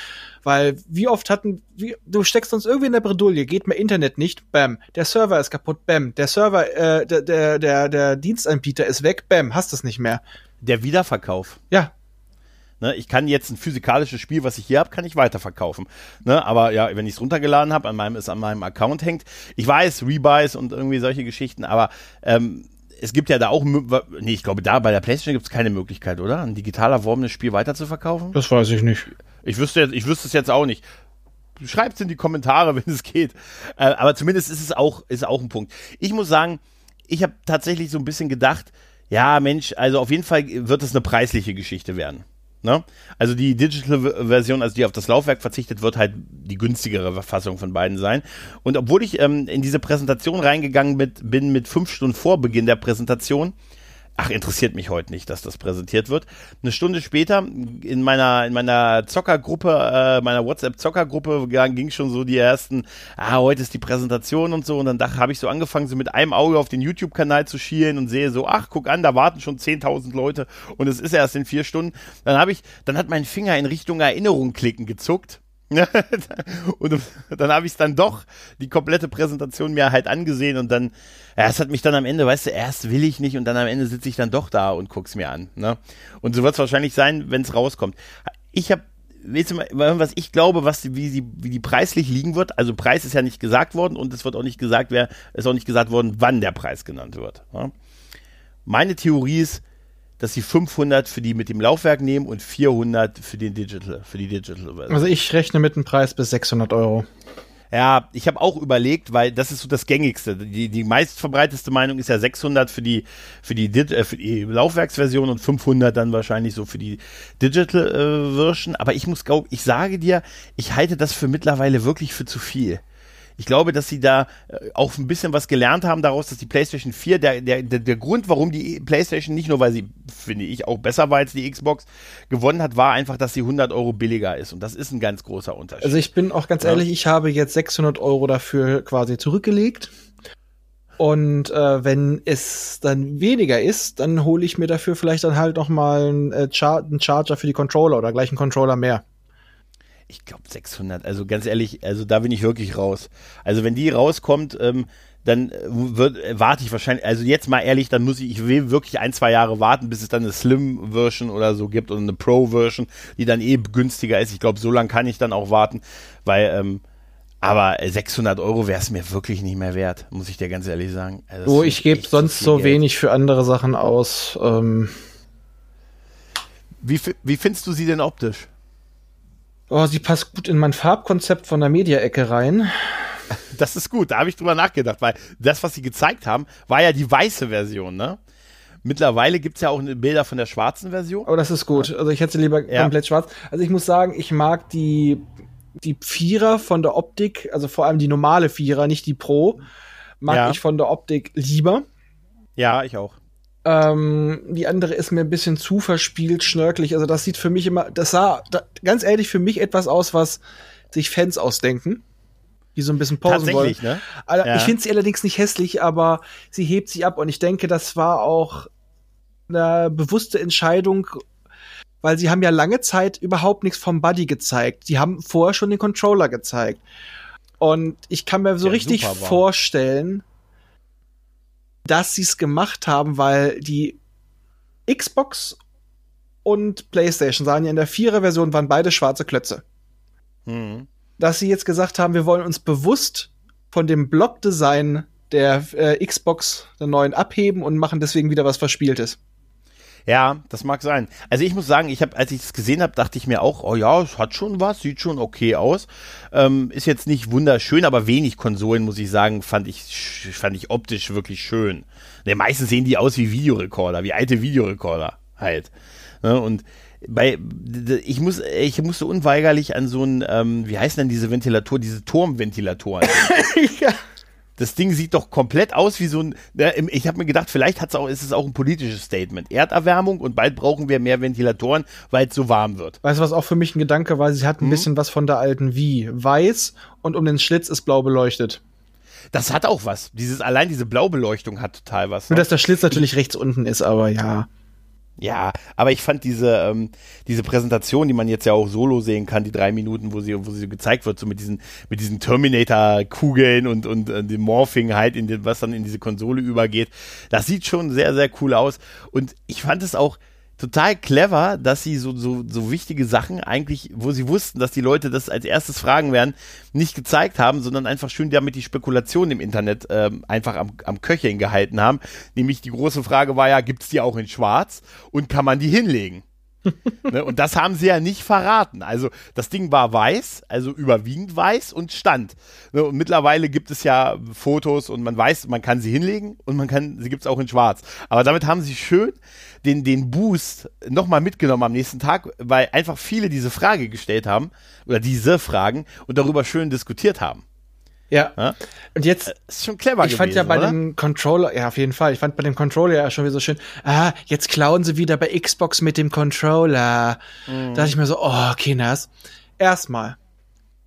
Weil wie oft hatten, wie, du steckst uns irgendwie in der Bredouille, geht mir Internet nicht, bam, der Server ist kaputt, bam, der Server, äh, der, der, der, der Dienstanbieter ist weg, bam, hast es nicht mehr. Der Wiederverkauf. Ja, Ne, ich kann jetzt ein physikalisches Spiel, was ich hier habe, kann ich weiterverkaufen. Ne, aber ja, wenn ich es runtergeladen habe, an meinem es an meinem Account hängt. Ich weiß, Rebuys und irgendwie solche Geschichten, aber ähm, es gibt ja da auch, nee, ich glaube, da bei der PlayStation gibt es keine Möglichkeit, oder? Ein digital erworbenes Spiel weiterzuverkaufen? Das weiß ich nicht. Ich wüsste, jetzt, ich wüsste es jetzt auch nicht. Schreibt es in die Kommentare, wenn es geht. Äh, aber zumindest ist es auch, ist auch ein Punkt. Ich muss sagen, ich habe tatsächlich so ein bisschen gedacht, ja, Mensch, also auf jeden Fall wird es eine preisliche Geschichte werden. Ne? Also die Digital-Version, also die auf das Laufwerk verzichtet, wird halt die günstigere Fassung von beiden sein. Und obwohl ich ähm, in diese Präsentation reingegangen mit, bin mit fünf Stunden vor Beginn der Präsentation, ach, interessiert mich heute nicht, dass das präsentiert wird. Eine Stunde später in meiner, in meiner Zockergruppe, äh, meiner WhatsApp-Zockergruppe ging schon so die ersten, ah, heute ist die Präsentation und so. Und dann habe ich so angefangen, so mit einem Auge auf den YouTube-Kanal zu schielen und sehe so, ach, guck an, da warten schon 10.000 Leute und es ist erst in vier Stunden. Dann habe ich, dann hat mein Finger in Richtung Erinnerung klicken gezuckt. und dann habe ich es dann doch die komplette Präsentation mir halt angesehen und dann, ja, es hat mich dann am Ende, weißt du, erst will ich nicht und dann am Ende sitze ich dann doch da und guck's mir an. Ne? Und so wird es wahrscheinlich sein, wenn es rauskommt. Ich habe, weißt du mal, was ich glaube, was wie sie, wie die preislich liegen wird. Also Preis ist ja nicht gesagt worden und es wird auch nicht gesagt, wer, ist auch nicht gesagt worden, wann der Preis genannt wird. Ne? Meine Theorie ist, dass sie 500 für die mit dem Laufwerk nehmen und 400 für den Digital, für die Digital Version. Also ich rechne mit einem Preis bis 600 Euro. Ja, ich habe auch überlegt, weil das ist so das gängigste. Die, die meistverbreiteste Meinung ist ja 600 für die für die, äh, für die Laufwerksversion und 500 dann wahrscheinlich so für die Digital äh, Version. Aber ich muss glaube, ich sage dir, ich halte das für mittlerweile wirklich für zu viel ich glaube, dass sie da äh, auch ein bisschen was gelernt haben daraus, dass die PlayStation 4, der, der, der Grund, warum die PlayStation nicht nur, weil sie, finde ich, auch besser war als die Xbox, gewonnen hat, war einfach, dass sie 100 Euro billiger ist. Und das ist ein ganz großer Unterschied. Also ich bin auch ganz ja. ehrlich, ich habe jetzt 600 Euro dafür quasi zurückgelegt. Und äh, wenn es dann weniger ist, dann hole ich mir dafür vielleicht dann halt noch mal einen, äh, Char einen Charger für die Controller oder gleich einen Controller mehr ich glaube 600. Also ganz ehrlich, also da bin ich wirklich raus. Also wenn die rauskommt, ähm, dann äh, wird, äh, warte ich wahrscheinlich, also jetzt mal ehrlich, dann muss ich, ich will wirklich ein, zwei Jahre warten, bis es dann eine Slim-Version oder so gibt oder eine Pro-Version, die dann eh günstiger ist. Ich glaube, so lange kann ich dann auch warten, weil, ähm, aber 600 Euro wäre es mir wirklich nicht mehr wert, muss ich dir ganz ehrlich sagen. Also oh, ich gebe sonst so Geld. wenig für andere Sachen aus. Ähm. Wie, wie findest du sie denn optisch? Oh, sie passt gut in mein Farbkonzept von der Media-Ecke rein. Das ist gut, da habe ich drüber nachgedacht, weil das, was sie gezeigt haben, war ja die weiße Version, ne? Mittlerweile gibt es ja auch Bilder von der schwarzen Version. Aber das ist gut. Also ich hätte lieber ja. komplett schwarz. Also ich muss sagen, ich mag die, die Vierer von der Optik, also vor allem die normale Vierer, nicht die Pro, mag ja. ich von der Optik lieber. Ja, ich auch. Ähm, die andere ist mir ein bisschen zu verspielt, schnörkelig. Also das sieht für mich immer, das sah da, ganz ehrlich für mich etwas aus, was sich Fans ausdenken. Die so ein bisschen posen wollen. Ne? Ja. Ich finde sie allerdings nicht hässlich, aber sie hebt sich ab und ich denke, das war auch eine bewusste Entscheidung, weil sie haben ja lange Zeit überhaupt nichts vom Buddy gezeigt. Die haben vorher schon den Controller gezeigt. Und ich kann mir so ja, richtig vorstellen, dass sie es gemacht haben, weil die Xbox und PlayStation sahen ja in der Vierer-Version waren beide schwarze Klötze. Mhm. Dass sie jetzt gesagt haben, wir wollen uns bewusst von dem Blockdesign der äh, Xbox der neuen abheben und machen deswegen wieder was Verspieltes. Ja, das mag sein. Also ich muss sagen, ich habe, als ich es gesehen habe, dachte ich mir auch, oh ja, es hat schon was, sieht schon okay aus. Ähm, ist jetzt nicht wunderschön, aber wenig Konsolen, muss ich sagen, fand ich, fand ich optisch wirklich schön. Ne, meistens sehen die aus wie Videorekorder, wie alte Videorekorder halt. Ne, und bei ich muss ich musste unweigerlich an so ein ähm, wie heißen denn diese Ventilator diese Turmventilatoren ja das Ding sieht doch komplett aus wie so ein. Ne, ich habe mir gedacht, vielleicht hat's auch, ist es auch ein politisches Statement. Erderwärmung und bald brauchen wir mehr Ventilatoren, weil es so warm wird. Weißt du, was auch für mich ein Gedanke war? Sie hat ein mhm. bisschen was von der alten Wie. Weiß und um den Schlitz ist blau beleuchtet. Das hat auch was. Dieses, allein diese Blaubeleuchtung hat total was. Nur, dass der Schlitz natürlich rechts unten ist, aber ja. Ja, aber ich fand diese, ähm, diese Präsentation, die man jetzt ja auch solo sehen kann, die drei Minuten, wo sie, wo sie gezeigt wird, so mit diesen, mit diesen Terminator-Kugeln und, und äh, dem Morphing halt, in den, was dann in diese Konsole übergeht, das sieht schon sehr, sehr cool aus. Und ich fand es auch, total clever, dass sie so, so, so wichtige Sachen eigentlich, wo sie wussten, dass die Leute das als erstes fragen werden, nicht gezeigt haben, sondern einfach schön damit die Spekulation im Internet ähm, einfach am, am Köcheln gehalten haben. Nämlich die große Frage war ja, gibt's die auch in schwarz und kann man die hinlegen? ne, und das haben sie ja nicht verraten. Also das Ding war weiß, also überwiegend weiß und stand. Ne, und mittlerweile gibt es ja Fotos und man weiß, man kann sie hinlegen und man kann, sie gibt es auch in schwarz. Aber damit haben sie schön den, den Boost nochmal mitgenommen am nächsten Tag, weil einfach viele diese Frage gestellt haben oder diese Fragen und darüber schön diskutiert haben. Ja. ja. Und jetzt äh, ist schon clever Ich gewesen, fand ja bei oder? dem Controller, ja, auf jeden Fall. Ich fand bei dem Controller ja schon wieder so schön. Ah, jetzt klauen sie wieder bei Xbox mit dem Controller. Mhm. Da dachte ich mir so, oh, Kinders. Erstmal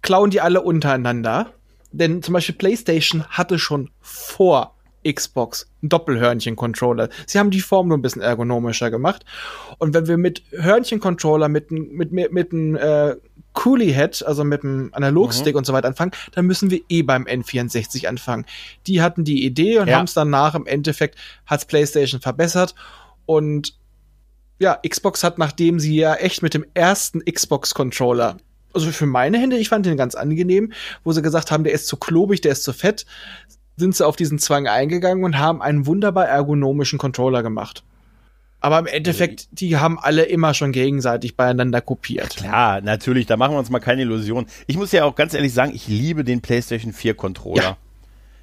klauen die alle untereinander, denn zum Beispiel PlayStation hatte schon vor Xbox ein Doppelhörnchen-Controller. Sie haben die Form nur ein bisschen ergonomischer gemacht. Und wenn wir mit Hörnchen-Controller, mit, mit, mit, mit einem äh, Coolie Head, also mit dem Analogstick mhm. und so weiter anfangen, dann müssen wir eh beim N64 anfangen. Die hatten die Idee und ja. haben es danach im Endeffekt hat's PlayStation verbessert und ja, Xbox hat, nachdem sie ja echt mit dem ersten Xbox Controller also für meine Hände, ich fand den ganz angenehm, wo sie gesagt haben, der ist zu klobig, der ist zu fett, sind sie auf diesen Zwang eingegangen und haben einen wunderbar ergonomischen Controller gemacht. Aber im Endeffekt, die haben alle immer schon gegenseitig beieinander kopiert. Klar, natürlich, da machen wir uns mal keine Illusion. Ich muss ja auch ganz ehrlich sagen, ich liebe den PlayStation 4 Controller. Ja.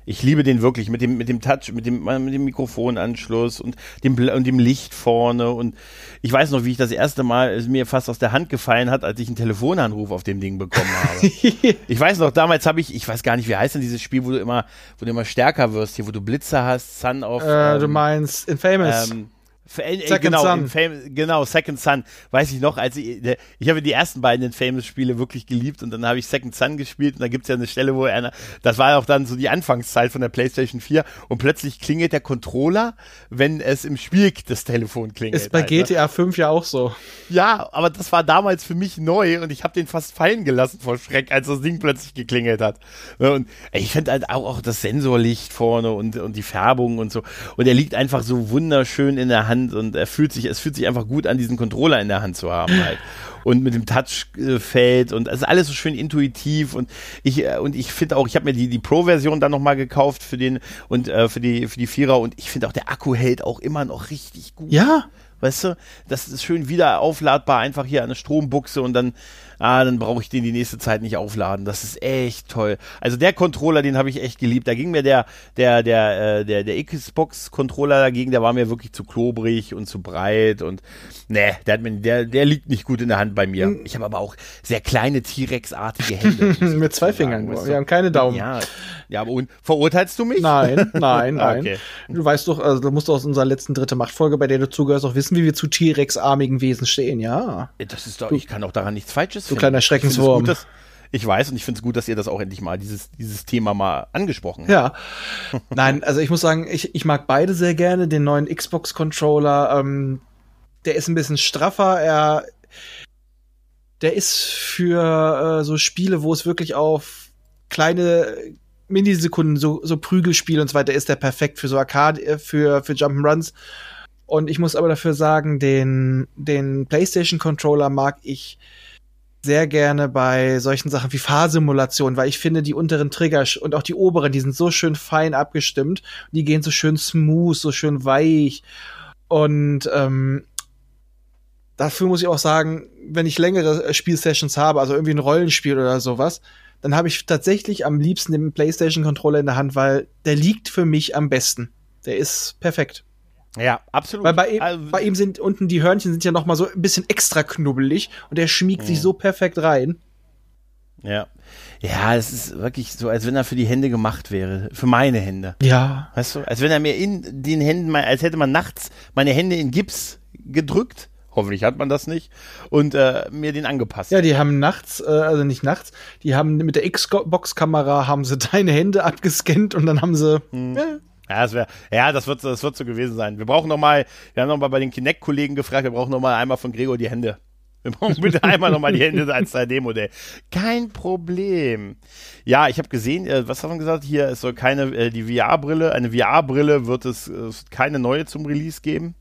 Ich liebe den wirklich mit dem, mit dem Touch, mit dem, mit dem Mikrofonanschluss und dem, und dem Licht vorne. Und ich weiß noch, wie ich das erste Mal es mir fast aus der Hand gefallen hat, als ich einen Telefonanruf auf dem Ding bekommen habe. ich weiß noch, damals habe ich, ich weiß gar nicht, wie heißt denn dieses Spiel, wo du immer, wo du immer stärker wirst, hier, wo du Blitzer hast, Sun of. Äh, ähm, du meinst Infamous. Ähm, äh, Second genau, Son. Fam genau, Second Son. Weiß ich noch, als ich, ich habe die ersten beiden Infamous-Spiele wirklich geliebt und dann habe ich Second Son gespielt und da gibt's ja eine Stelle, wo er, das war auch dann so die Anfangszeit von der PlayStation 4 und plötzlich klingelt der Controller, wenn es im Spiel das Telefon klingelt. Ist bei halt, GTA ne? 5 ja auch so. Ja, aber das war damals für mich neu und ich habe den fast fallen gelassen vor Schreck, als das Ding plötzlich geklingelt hat. Ne, und ich finde halt auch, auch das Sensorlicht vorne und, und die Färbung und so und er liegt einfach so wunderschön in der Hand Hand und er fühlt sich, es fühlt sich einfach gut an, diesen Controller in der Hand zu haben halt. Und mit dem Touchfeld und es ist alles so schön intuitiv und ich äh, und ich finde auch, ich habe mir die die Pro-Version dann nochmal gekauft für den und äh, für die für die Vierer und ich finde auch der Akku hält auch immer noch richtig gut. Ja, Weißt du, das ist schön wieder aufladbar, einfach hier eine Strombuchse und dann, ah, dann brauche ich den die nächste Zeit nicht aufladen. Das ist echt toll. Also der Controller, den habe ich echt geliebt. Da ging mir der, der, der, äh, der, der Xbox-Controller dagegen, der war mir wirklich zu klobrig und zu breit und ne, der hat mir, der, der liegt nicht gut in der Hand bei mir. Hm. Ich habe aber auch sehr kleine T-Rex-artige Hände. Mit zwei Fingern. Wir haben keine Daumen. Ja, ja, aber und verurteilst du mich? Nein, nein, nein. okay. Du weißt doch, also du musst aus unserer letzten dritte Machtfolge, bei der du zugehörst, auch wissen, wie wir zu T-Rex-armigen Wesen stehen, ja. Das ist doch, ich kann auch daran nichts Falsches du kleiner Schreckenswurm. Ich, gut, ich weiß und ich finde es gut, dass ihr das auch endlich mal, dieses, dieses Thema mal angesprochen habt. Ja. Nein, also ich muss sagen, ich, ich mag beide sehr gerne. Den neuen Xbox-Controller, ähm, der ist ein bisschen straffer. Er, der ist für äh, so Spiele, wo es wirklich auf kleine Minisekunden, so, so Prügelspiel und so weiter, ist der perfekt für so Arcade, äh, für, für Jump'n'Runs. Und ich muss aber dafür sagen, den, den PlayStation Controller mag ich sehr gerne bei solchen Sachen wie Fahrsimulation, weil ich finde, die unteren Trigger und auch die oberen, die sind so schön fein abgestimmt. Die gehen so schön smooth, so schön weich. Und ähm, dafür muss ich auch sagen, wenn ich längere Spielsessions habe, also irgendwie ein Rollenspiel oder sowas, dann habe ich tatsächlich am liebsten den PlayStation-Controller in der Hand, weil der liegt für mich am besten. Der ist perfekt. Ja, absolut. Weil bei ihm, also, bei ihm sind unten die Hörnchen sind ja noch mal so ein bisschen extra knubbelig und der schmiegt mhm. sich so perfekt rein. Ja. Ja, es ist wirklich so, als wenn er für die Hände gemacht wäre. Für meine Hände. Ja. Weißt du, als wenn er mir in den Händen, als hätte man nachts meine Hände in Gips gedrückt Hoffentlich hat man das nicht. Und äh, mir den angepasst. Ja, die haben nachts, äh, also nicht nachts, die haben mit der Xbox-Kamera haben sie deine Hände abgescannt und dann haben sie. Hm. Ja. Ja, das wäre, ja, das wird, das wird so gewesen sein. Wir brauchen noch mal, wir haben noch mal bei den Kinect-Kollegen gefragt, wir brauchen noch mal einmal von Gregor die Hände. Wir brauchen bitte einmal noch mal die Hände als 3D-Modell. Kein Problem. Ja, ich habe gesehen, äh, was hat man gesagt? Hier, es soll keine, äh, die VR-Brille, eine VR-Brille wird es, äh, keine neue zum Release geben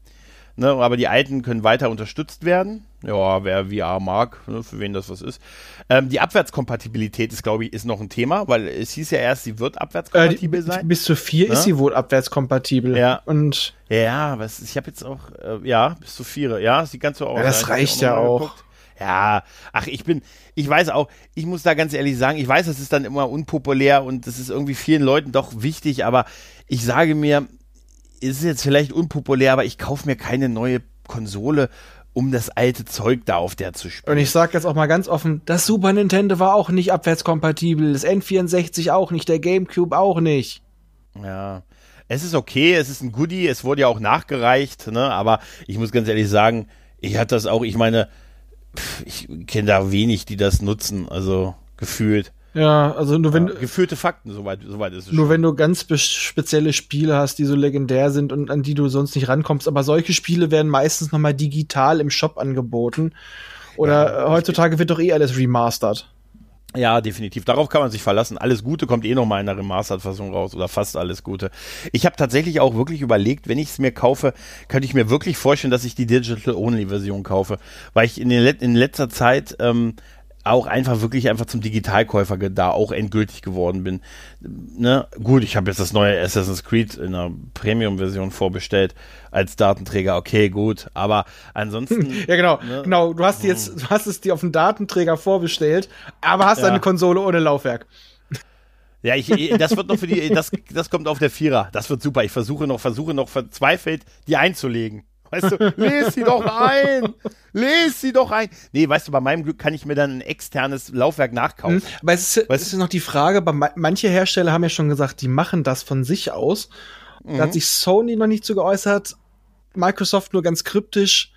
Ne, aber die alten können weiter unterstützt werden. Ja, wer VR mag, ne, für wen das was ist. Ähm, die Abwärtskompatibilität ist, glaube ich, ist noch ein Thema, weil es hieß ja erst, sie wird abwärtskompatibel äh, die, sein. Bis zu vier ja? ist sie wohl abwärtskompatibel. Ja. Und ja, was, ich habe jetzt auch, äh, ja, bis zu vier. Ja, sieht ganz so aus. Ja, das reicht ja auch. Geguckt. Ja, ach, ich bin, ich weiß auch, ich muss da ganz ehrlich sagen, ich weiß, das ist dann immer unpopulär und das ist irgendwie vielen Leuten doch wichtig, aber ich sage mir, ist jetzt vielleicht unpopulär, aber ich kaufe mir keine neue Konsole, um das alte Zeug da auf der zu spielen. Und ich sage jetzt auch mal ganz offen, das Super Nintendo war auch nicht abwärtskompatibel, das N64 auch nicht, der GameCube auch nicht. Ja. Es ist okay, es ist ein Goodie, es wurde ja auch nachgereicht, ne? aber ich muss ganz ehrlich sagen, ich hatte das auch, ich meine, ich kenne da wenig, die das nutzen, also gefühlt. Ja, also nur wenn ja, geführte Fakten, soweit, soweit ist es. Nur schon. wenn du ganz spezielle Spiele hast, die so legendär sind und an die du sonst nicht rankommst. Aber solche Spiele werden meistens nochmal digital im Shop angeboten. Oder ja, heutzutage wird doch eh alles remastered. Ja, definitiv. Darauf kann man sich verlassen. Alles Gute kommt eh nochmal in der Remastered-Fassung raus oder fast alles Gute. Ich habe tatsächlich auch wirklich überlegt, wenn ich es mir kaufe, könnte ich mir wirklich vorstellen, dass ich die Digital-Only-Version kaufe, weil ich in, den, in letzter Zeit ähm, auch einfach wirklich einfach zum Digitalkäufer da auch endgültig geworden bin. Ne? Gut, ich habe jetzt das neue Assassin's Creed in einer Premium-Version vorbestellt als Datenträger. Okay, gut, aber ansonsten. ja, genau, ne? genau. Du hast jetzt, du hast es dir auf den Datenträger vorbestellt, aber hast ja. eine Konsole ohne Laufwerk. Ja, ich, das wird noch für die, das, das kommt auf der Vierer. Das wird super. Ich versuche noch, versuche noch verzweifelt, die einzulegen. Weißt du, lese sie doch ein! Lese sie doch ein! Nee, weißt du, bei meinem Glück kann ich mir dann ein externes Laufwerk nachkaufen. Hm, aber es ist, weißt es ist noch die Frage, bei manche Hersteller haben ja schon gesagt, die machen das von sich aus. Mhm. Da hat sich Sony noch nicht zu geäußert, Microsoft nur ganz kryptisch,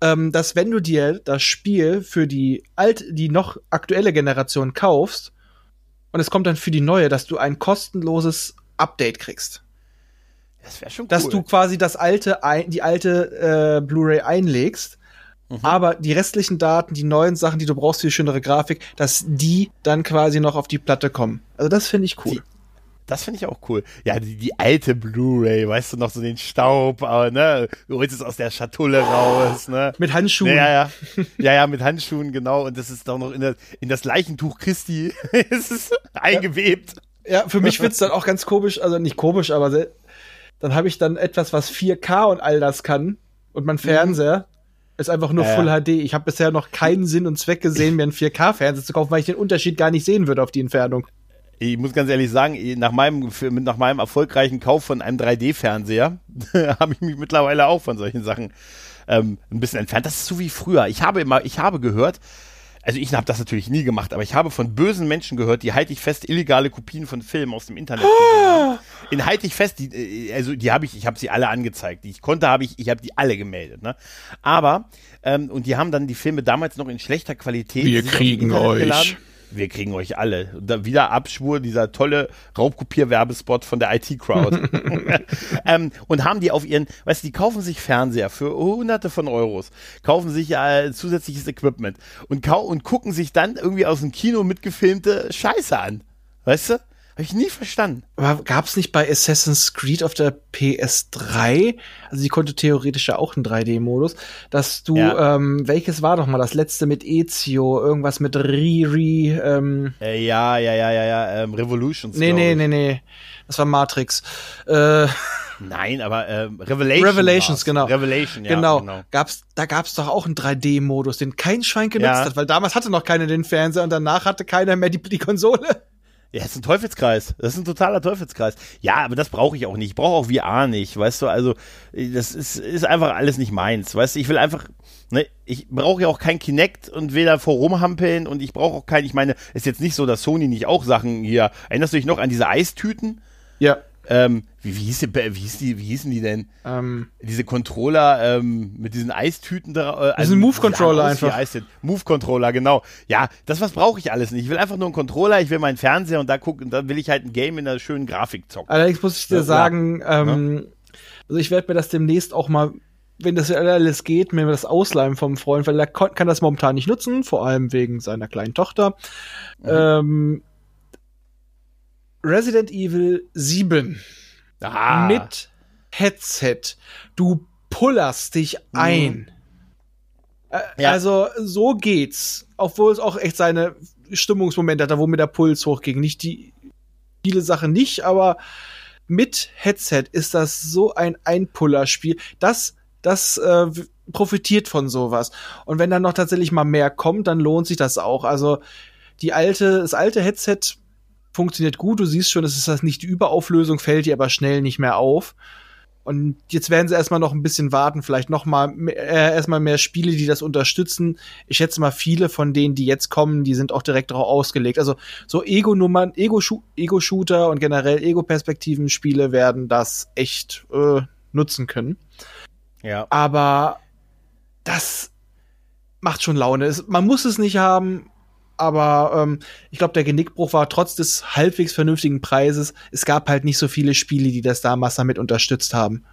ähm, dass wenn du dir das Spiel für die alt, die noch aktuelle Generation kaufst und es kommt dann für die neue, dass du ein kostenloses Update kriegst. Das wäre schon cool. Dass du quasi das alte, die alte äh, Blu-ray einlegst, mhm. aber die restlichen Daten, die neuen Sachen, die du brauchst für die schönere Grafik, dass die dann quasi noch auf die Platte kommen. Also das finde ich cool. Die das finde ich auch cool. Ja, die, die alte Blu-ray, weißt du noch, so den Staub, aber, ne? Du holst es aus der Schatulle raus, ne? Mit Handschuhen. Ja, ja. Ja, ja, mit Handschuhen, genau. Und das ist doch noch in, der, in das Leichentuch Christi. es ist eingewebt. Ja, für mich wird's dann auch ganz komisch, also nicht komisch, aber dann habe ich dann etwas, was 4K und all das kann und mein Fernseher mhm. ist einfach nur äh. Full HD. Ich habe bisher noch keinen Sinn und Zweck gesehen, mir einen 4K-Fernseher zu kaufen, weil ich den Unterschied gar nicht sehen würde auf die Entfernung. Ich muss ganz ehrlich sagen, nach meinem, nach meinem erfolgreichen Kauf von einem 3D-Fernseher habe ich mich mittlerweile auch von solchen Sachen ähm, ein bisschen entfernt. Das ist so wie früher. Ich habe immer, ich habe gehört, also ich habe das natürlich nie gemacht, aber ich habe von bösen Menschen gehört, die halte ich fest illegale Kopien von Filmen aus dem Internet. Oh. In halte ich fest, die, äh, also die habe ich, ich habe sie alle angezeigt, die ich konnte, habe ich, ich habe die alle gemeldet. Ne? Aber ähm, und die haben dann die Filme damals noch in schlechter Qualität. Wir kriegen euch. Geladen wir kriegen euch alle. Da wieder Abschwur, dieser tolle Raubkopier-Werbespot von der IT-Crowd. ähm, und haben die auf ihren, weißt du, die kaufen sich Fernseher für hunderte von Euros, kaufen sich äh, zusätzliches Equipment und, und gucken sich dann irgendwie aus dem Kino mitgefilmte Scheiße an. Weißt du? Habe ich nie verstanden. Aber gab es nicht bei Assassin's Creed auf der PS3, also die konnte theoretisch ja auch einen 3D-Modus, dass du, ja. ähm, welches war doch mal das letzte mit Ezio, irgendwas mit Riri, ähm, äh, Ja, ja, ja, ja, ja, ähm, Revolutions. Nee, nee, nee, nee. Das war Matrix. Äh, Nein, aber äh, Revelation Revelations, genau. Revelation, ja. Genau. genau. Gab's, da gab's doch auch einen 3D-Modus, den kein Schwein genutzt ja. hat, weil damals hatte noch keiner den Fernseher und danach hatte keiner mehr die, die Konsole. Ja, das ist ein Teufelskreis. Das ist ein totaler Teufelskreis. Ja, aber das brauche ich auch nicht. Ich brauche auch VR nicht, weißt du? Also, das ist, ist einfach alles nicht meins. Weißt du, ich will einfach, ne, ich brauche ja auch kein Kinect und da vor rumhampeln und ich brauche auch kein, ich meine, ist jetzt nicht so, dass Sony nicht auch Sachen hier, erinnerst du dich noch an diese Eistüten? Ja. Ähm, wie, wie, hieß die, wie, hieß die, wie hießen die denn? Ähm, Diese Controller ähm, mit diesen Eistüten da. Äh, also Move-Controller einfach. Move-Controller, genau. Ja, das was brauche ich alles nicht. Ich will einfach nur einen Controller, ich will meinen Fernseher und da gucken, dann will ich halt ein Game in einer schönen Grafik zocken. Allerdings muss ich dir ja, sagen, ja. Ähm, also ich werde mir das demnächst auch mal wenn das alles geht, mir das ausleihen vom Freund, weil er kann das momentan nicht nutzen, vor allem wegen seiner kleinen Tochter. Mhm. Ähm, Resident Evil 7 ah. mit Headset. Du pullerst dich mhm. ein. Mhm. Ja. Also so geht's. Obwohl es auch echt seine Stimmungsmomente hat, wo mir der Puls hochging. Nicht die viele Sachen nicht, aber mit Headset ist das so ein Einpullerspiel. Das, das äh, profitiert von sowas. Und wenn dann noch tatsächlich mal mehr kommt, dann lohnt sich das auch. Also die alte, das alte Headset funktioniert gut. Du siehst schon, es ist das nicht die Überauflösung, fällt dir aber schnell nicht mehr auf. Und jetzt werden sie erstmal noch ein bisschen warten, vielleicht noch mal äh, erstmal mehr Spiele, die das unterstützen. Ich schätze mal, viele von denen, die jetzt kommen, die sind auch direkt darauf ausgelegt. Also so Ego-Nummern, Ego-Shooter und generell Ego-Perspektiven-Spiele werden das echt äh, nutzen können. Ja. Aber das macht schon Laune. man muss es nicht haben, aber ähm, ich glaube, der Genickbruch war trotz des halbwegs vernünftigen Preises. Es gab halt nicht so viele Spiele, die das damals damit unterstützt haben.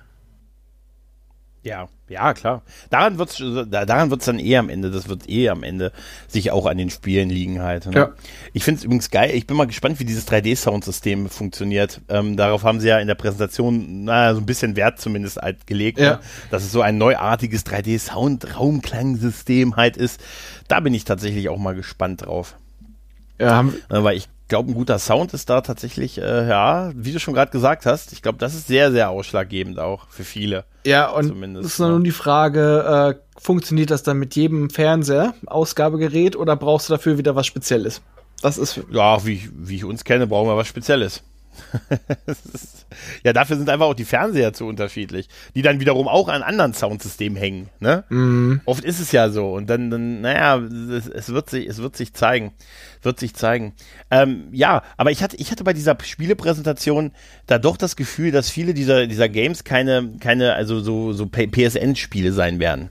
Ja, ja, klar. Daran wird es daran wird's dann eh am Ende, das wird eh am Ende sich auch an den Spielen liegen halt. Ne? Ja. Ich finde es übrigens geil, ich bin mal gespannt, wie dieses 3D-Soundsystem funktioniert. Ähm, darauf haben sie ja in der Präsentation, naja, so ein bisschen Wert zumindest halt gelegt, ja. ne? dass es so ein neuartiges 3D-Sound-Raumklangsystem halt ist. Da bin ich tatsächlich auch mal gespannt drauf. Ja, haben, äh, weil ich glaube, ein guter Sound ist da tatsächlich, äh, ja, wie du schon gerade gesagt hast, ich glaube, das ist sehr, sehr ausschlaggebend auch für viele. Ja, und das ist dann ja. nun die Frage, äh, funktioniert das dann mit jedem Fernseher, Ausgabegerät, oder brauchst du dafür wieder was Spezielles? Das ist. Ja, wie, wie ich uns kenne, brauchen wir was Spezielles. ja, dafür sind einfach auch die Fernseher zu unterschiedlich, die dann wiederum auch an anderen Soundsystemen hängen. Ne? Mm. Oft ist es ja so und dann, dann naja, es, es, wird sich, es wird sich zeigen, wird sich zeigen. Ähm, ja, aber ich hatte, ich hatte bei dieser Spielepräsentation da doch das Gefühl, dass viele dieser, dieser Games keine, keine, also so, so PSN-Spiele sein werden.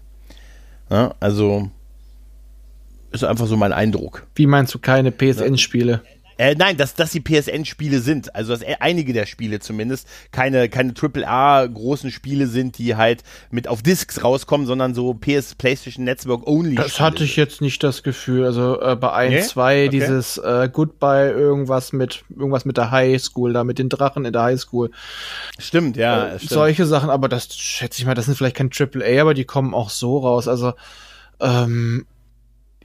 Ja, also ist einfach so mein Eindruck. Wie meinst du keine PSN-Spiele? Äh, nein, dass, dass die PSN-Spiele sind. Also, dass einige der Spiele zumindest keine, keine AAA-großen Spiele sind, die halt mit auf Discs rauskommen, sondern so PS, PlayStation Network only. Das hatte ich jetzt nicht das Gefühl. Also, äh, bei 1, nee? 2 okay. dieses äh, Goodbye irgendwas mit, irgendwas mit der Highschool, da mit den Drachen in der Highschool. Stimmt, ja. Äh, stimmt. Solche Sachen, aber das schätze ich mal, das sind vielleicht kein AAA, aber die kommen auch so raus. Also, ähm,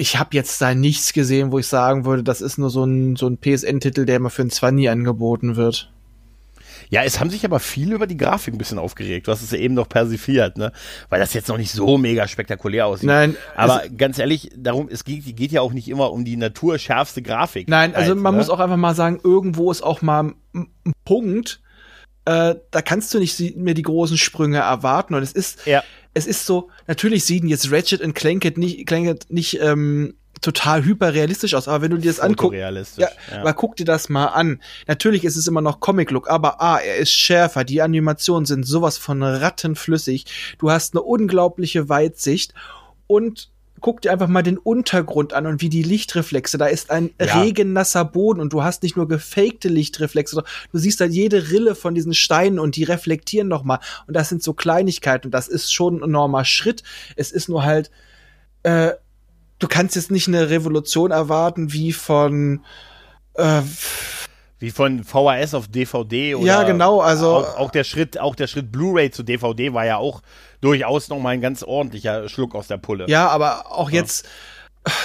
ich habe jetzt da nichts gesehen, wo ich sagen würde, das ist nur so ein, so ein PSN-Titel, der immer für ein 20 angeboten wird. Ja, es haben sich aber viele über die Grafik ein bisschen aufgeregt. Du hast es ja eben noch persifiert, ne? Weil das jetzt noch nicht so mega spektakulär aussieht. Nein. Aber ganz ehrlich, darum, es geht, geht ja auch nicht immer um die naturschärfste Grafik. Nein, also man ne? muss auch einfach mal sagen, irgendwo ist auch mal ein Punkt, äh, da kannst du nicht mehr die großen Sprünge erwarten. Und es ist, ja es ist so, natürlich sehen jetzt Ratchet und Clank nicht, Clank nicht ähm, total hyperrealistisch aus, aber wenn du dir das anguckst, ja, ja, aber guck dir das mal an. Natürlich ist es immer noch Comic-Look, aber ah, er ist schärfer, die Animationen sind sowas von rattenflüssig, du hast eine unglaubliche Weitsicht und guck dir einfach mal den Untergrund an und wie die Lichtreflexe. Da ist ein ja. regennasser Boden und du hast nicht nur gefakte Lichtreflexe, du siehst halt jede Rille von diesen Steinen und die reflektieren noch mal. Und das sind so Kleinigkeiten und das ist schon ein enormer Schritt. Es ist nur halt, äh, du kannst jetzt nicht eine Revolution erwarten wie von äh, wie von VHS auf DVD oder Ja, genau, also auch, auch der Schritt auch der Schritt Blu-ray zu DVD war ja auch durchaus noch mal ein ganz ordentlicher Schluck aus der Pulle. Ja, aber auch ja. jetzt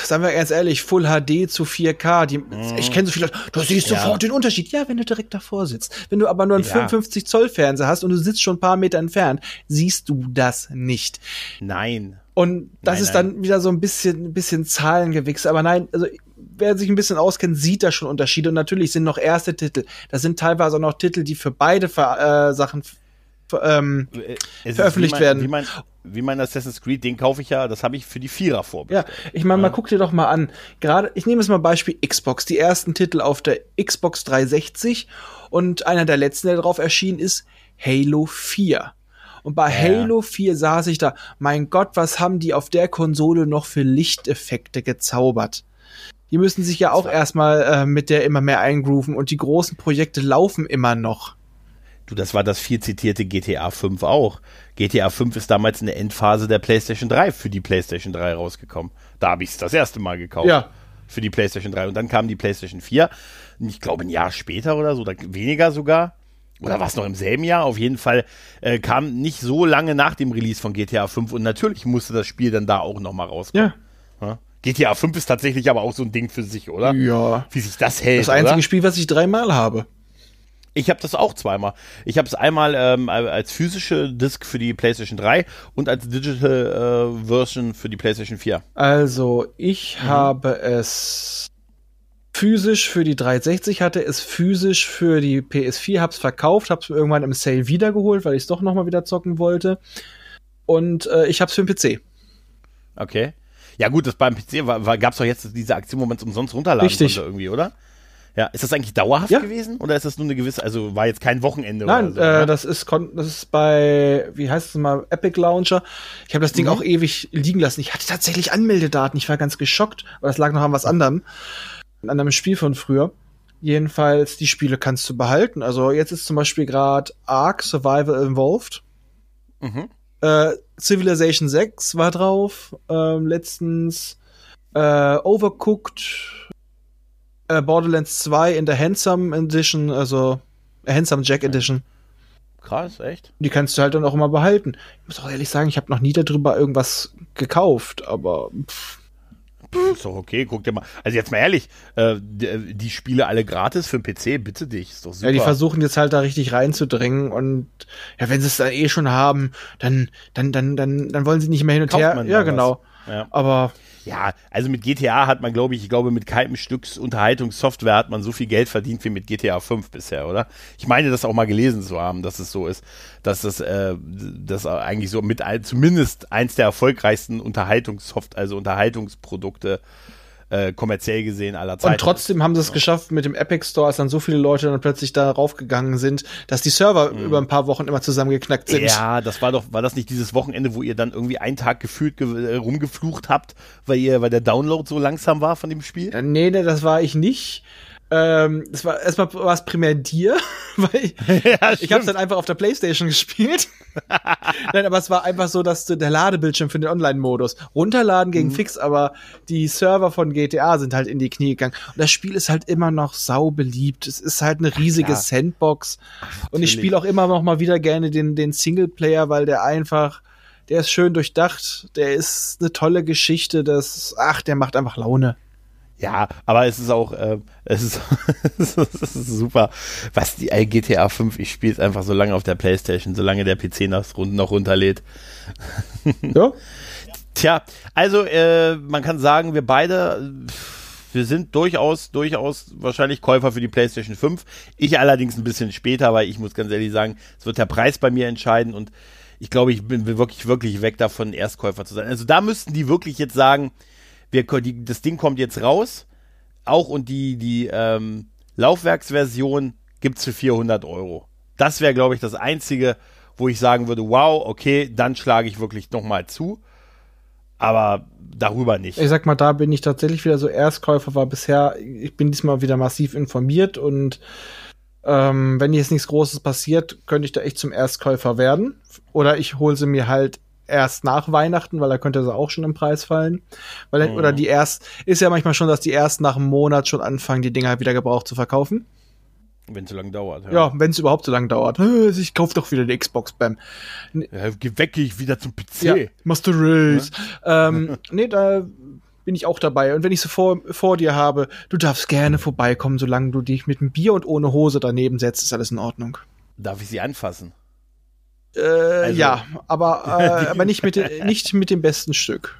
Sagen wir ganz ehrlich, Full HD zu 4K, die, mm. ich kenne so viele Leute, du siehst ja. sofort den Unterschied. Ja, wenn du direkt davor sitzt. Wenn du aber nur einen ja. 55 Zoll Fernseher hast und du sitzt schon ein paar Meter entfernt, siehst du das nicht. Nein. Und das nein, ist nein. dann wieder so ein bisschen, ein bisschen Zahlengewichs. Aber nein, also wer sich ein bisschen auskennt, sieht da schon Unterschiede. Und natürlich sind noch erste Titel. Das sind teilweise auch noch Titel, die für beide äh, Sachen ähm, veröffentlicht wie mein, werden. Wie mein, wie mein Assassin's Creed, den kaufe ich ja, das habe ich für die Vierer vorbestellt. Ja, ich meine, ja. mal guck dir doch mal an. Gerade, ich nehme jetzt mal Beispiel Xbox. Die ersten Titel auf der Xbox 360 und einer der letzten, der drauf erschienen ist, Halo 4. Und bei ja. Halo 4 saß ich da, mein Gott, was haben die auf der Konsole noch für Lichteffekte gezaubert? Die müssen sich ja auch erstmal äh, mit der immer mehr eingrooven und die großen Projekte laufen immer noch. Du, das war das viel zitierte GTA 5 auch. GTA 5 ist damals in der Endphase der PlayStation 3 für die PlayStation 3 rausgekommen. Da habe ich es das erste Mal gekauft. Ja. Für die PlayStation 3. Und dann kam die PlayStation 4. Ich glaube, ein Jahr später oder so, oder weniger sogar. oder war es noch im selben Jahr? Auf jeden Fall äh, kam nicht so lange nach dem Release von GTA 5 und natürlich musste das Spiel dann da auch nochmal rauskommen. Ja. ja. GTA 5 ist tatsächlich aber auch so ein Ding für sich, oder? Ja. Wie sich das hält. Das einzige oder? Spiel, was ich dreimal habe. Ich habe das auch zweimal. Ich habe es einmal ähm, als physische Disc für die PlayStation 3 und als Digital äh, Version für die PlayStation 4. Also, ich mhm. habe es physisch für die 360 hatte, es physisch für die PS4, hab's verkauft, hab's irgendwann im Sale wiedergeholt, weil ich es doch noch mal wieder zocken wollte. Und äh, ich hab's für den PC. Okay. Ja gut, das beim PC war, war, gab's doch jetzt diese Aktion, wo man es umsonst runterladen Richtig. konnte irgendwie, oder? Ja, ist das eigentlich dauerhaft ja. gewesen oder ist das nur eine gewisse, also war jetzt kein Wochenende Nein, oder so? Äh, das ist das ist bei wie heißt es mal Epic Launcher. Ich habe das Ding mhm. auch ewig liegen lassen. Ich hatte tatsächlich Anmeldedaten. Ich war ganz geschockt, aber das lag noch an was anderem an einem Spiel von früher. Jedenfalls, die Spiele kannst du behalten. Also jetzt ist zum Beispiel gerade Ark Survival Involved. Mhm. Äh, Civilization 6 war drauf. Ähm, letztens äh, Overcooked. Äh, Borderlands 2 in der Handsome Edition, also Handsome Jack Edition. Krass, echt? Die kannst du halt dann auch immer behalten. Ich muss auch ehrlich sagen, ich habe noch nie darüber irgendwas gekauft, aber pff, ist doch okay, guck dir mal. Also jetzt mal ehrlich, äh, die, die, Spiele alle gratis für den PC, bitte dich, ist doch super. Ja, die versuchen jetzt halt da richtig reinzudringen und ja, wenn sie es dann eh schon haben, dann, dann, dann, dann, dann wollen sie nicht mehr hin und Kauft her. Ja, genau. Ja. Aber ja, also mit GTA hat man, glaube ich, ich glaube, mit keinem Stück Unterhaltungssoftware hat man so viel Geld verdient wie mit GTA 5 bisher, oder? Ich meine, das auch mal gelesen zu haben, dass es so ist, dass das, äh, das eigentlich so mit zumindest eins der erfolgreichsten Unterhaltungssoft, also Unterhaltungsprodukte äh, kommerziell gesehen aller Zeiten. Und trotzdem haben sie es geschafft mit dem Epic Store, als dann so viele Leute dann plötzlich da raufgegangen sind, dass die Server mhm. über ein paar Wochen immer zusammengeknackt sind. Ja, das war doch, war das nicht dieses Wochenende, wo ihr dann irgendwie einen Tag gefühlt ge äh, rumgeflucht habt, weil ihr, weil der Download so langsam war von dem Spiel? Ja, nee, nee, das war ich nicht. Ähm, es war erstmal war es primär dir, weil ich, ja, ich habe es dann einfach auf der Playstation gespielt. Nein, aber es war einfach so, dass du der Ladebildschirm für den Online-Modus runterladen gegen mhm. fix, aber die Server von GTA sind halt in die Knie gegangen. Und das Spiel ist halt immer noch sau beliebt. Es ist halt eine riesige Ach, Sandbox. Ach, und ich spiele auch immer noch mal wieder gerne den den Singleplayer, weil der einfach der ist schön durchdacht, der ist eine tolle Geschichte, das ach, der macht einfach Laune. Ja, aber es ist auch, äh, es, ist, es ist super. Was die äh, GTA 5, ich spiele es einfach so lange auf der Playstation, solange der PC noch, noch runterlädt. Ja. Tja, also äh, man kann sagen, wir beide, wir sind durchaus, durchaus wahrscheinlich Käufer für die PlayStation 5. Ich allerdings ein bisschen später, weil ich muss ganz ehrlich sagen, es wird der Preis bei mir entscheiden und ich glaube, ich bin wirklich, wirklich weg davon, Erstkäufer zu sein. Also da müssten die wirklich jetzt sagen, wir, die, das Ding kommt jetzt raus, auch und die, die ähm, Laufwerksversion gibt's für 400 Euro. Das wäre, glaube ich, das Einzige, wo ich sagen würde, wow, okay, dann schlage ich wirklich nochmal zu. Aber darüber nicht. Ich sag mal, da bin ich tatsächlich wieder so Erstkäufer, war bisher, ich bin diesmal wieder massiv informiert und ähm, wenn jetzt nichts Großes passiert, könnte ich da echt zum Erstkäufer werden. Oder ich hole sie mir halt erst nach Weihnachten, weil da könnte sie auch schon im Preis fallen. Weil, mhm. Oder die erst, ist ja manchmal schon, dass die erst nach einem Monat schon anfangen, die Dinger wieder gebraucht zu verkaufen. Wenn es so lange dauert. Ja, ja wenn es überhaupt so lange dauert. Ich kauf doch wieder die Xbox Bam. Ja, geh weg, geh ich wieder zum PC. Ja, Master Race. Ja? Ähm, nee, da bin ich auch dabei. Und wenn ich sie vor, vor dir habe, du darfst gerne vorbeikommen, solange du dich mit einem Bier und ohne Hose daneben setzt, ist alles in Ordnung. Darf ich sie anfassen? Äh, also, ja, aber, äh, aber nicht, mit, nicht mit dem besten Stück.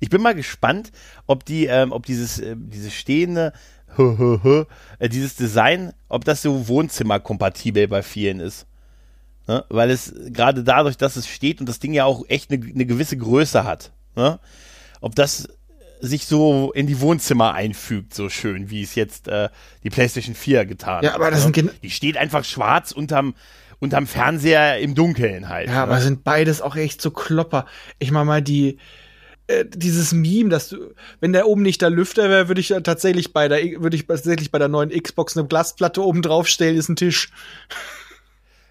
Ich bin mal gespannt, ob die, ähm, ob dieses, äh, dieses stehende, äh, dieses Design, ob das so Wohnzimmerkompatibel bei vielen ist. Ne? Weil es gerade dadurch, dass es steht und das Ding ja auch echt eine, eine gewisse Größe hat, ne? ob das sich so in die Wohnzimmer einfügt, so schön, wie es jetzt äh, die PlayStation 4 getan hat. Ja, aber das ne? sind die steht einfach schwarz unterm, unterm Fernseher im Dunkeln halt. Ja, ne? aber sind beides auch echt so Klopper. Ich mach mal die, äh, dieses Meme, dass du, wenn der oben nicht der Lüfter wäre, würde ich tatsächlich bei der, würde ich tatsächlich bei der neuen Xbox eine Glasplatte oben draufstellen, ist ein Tisch.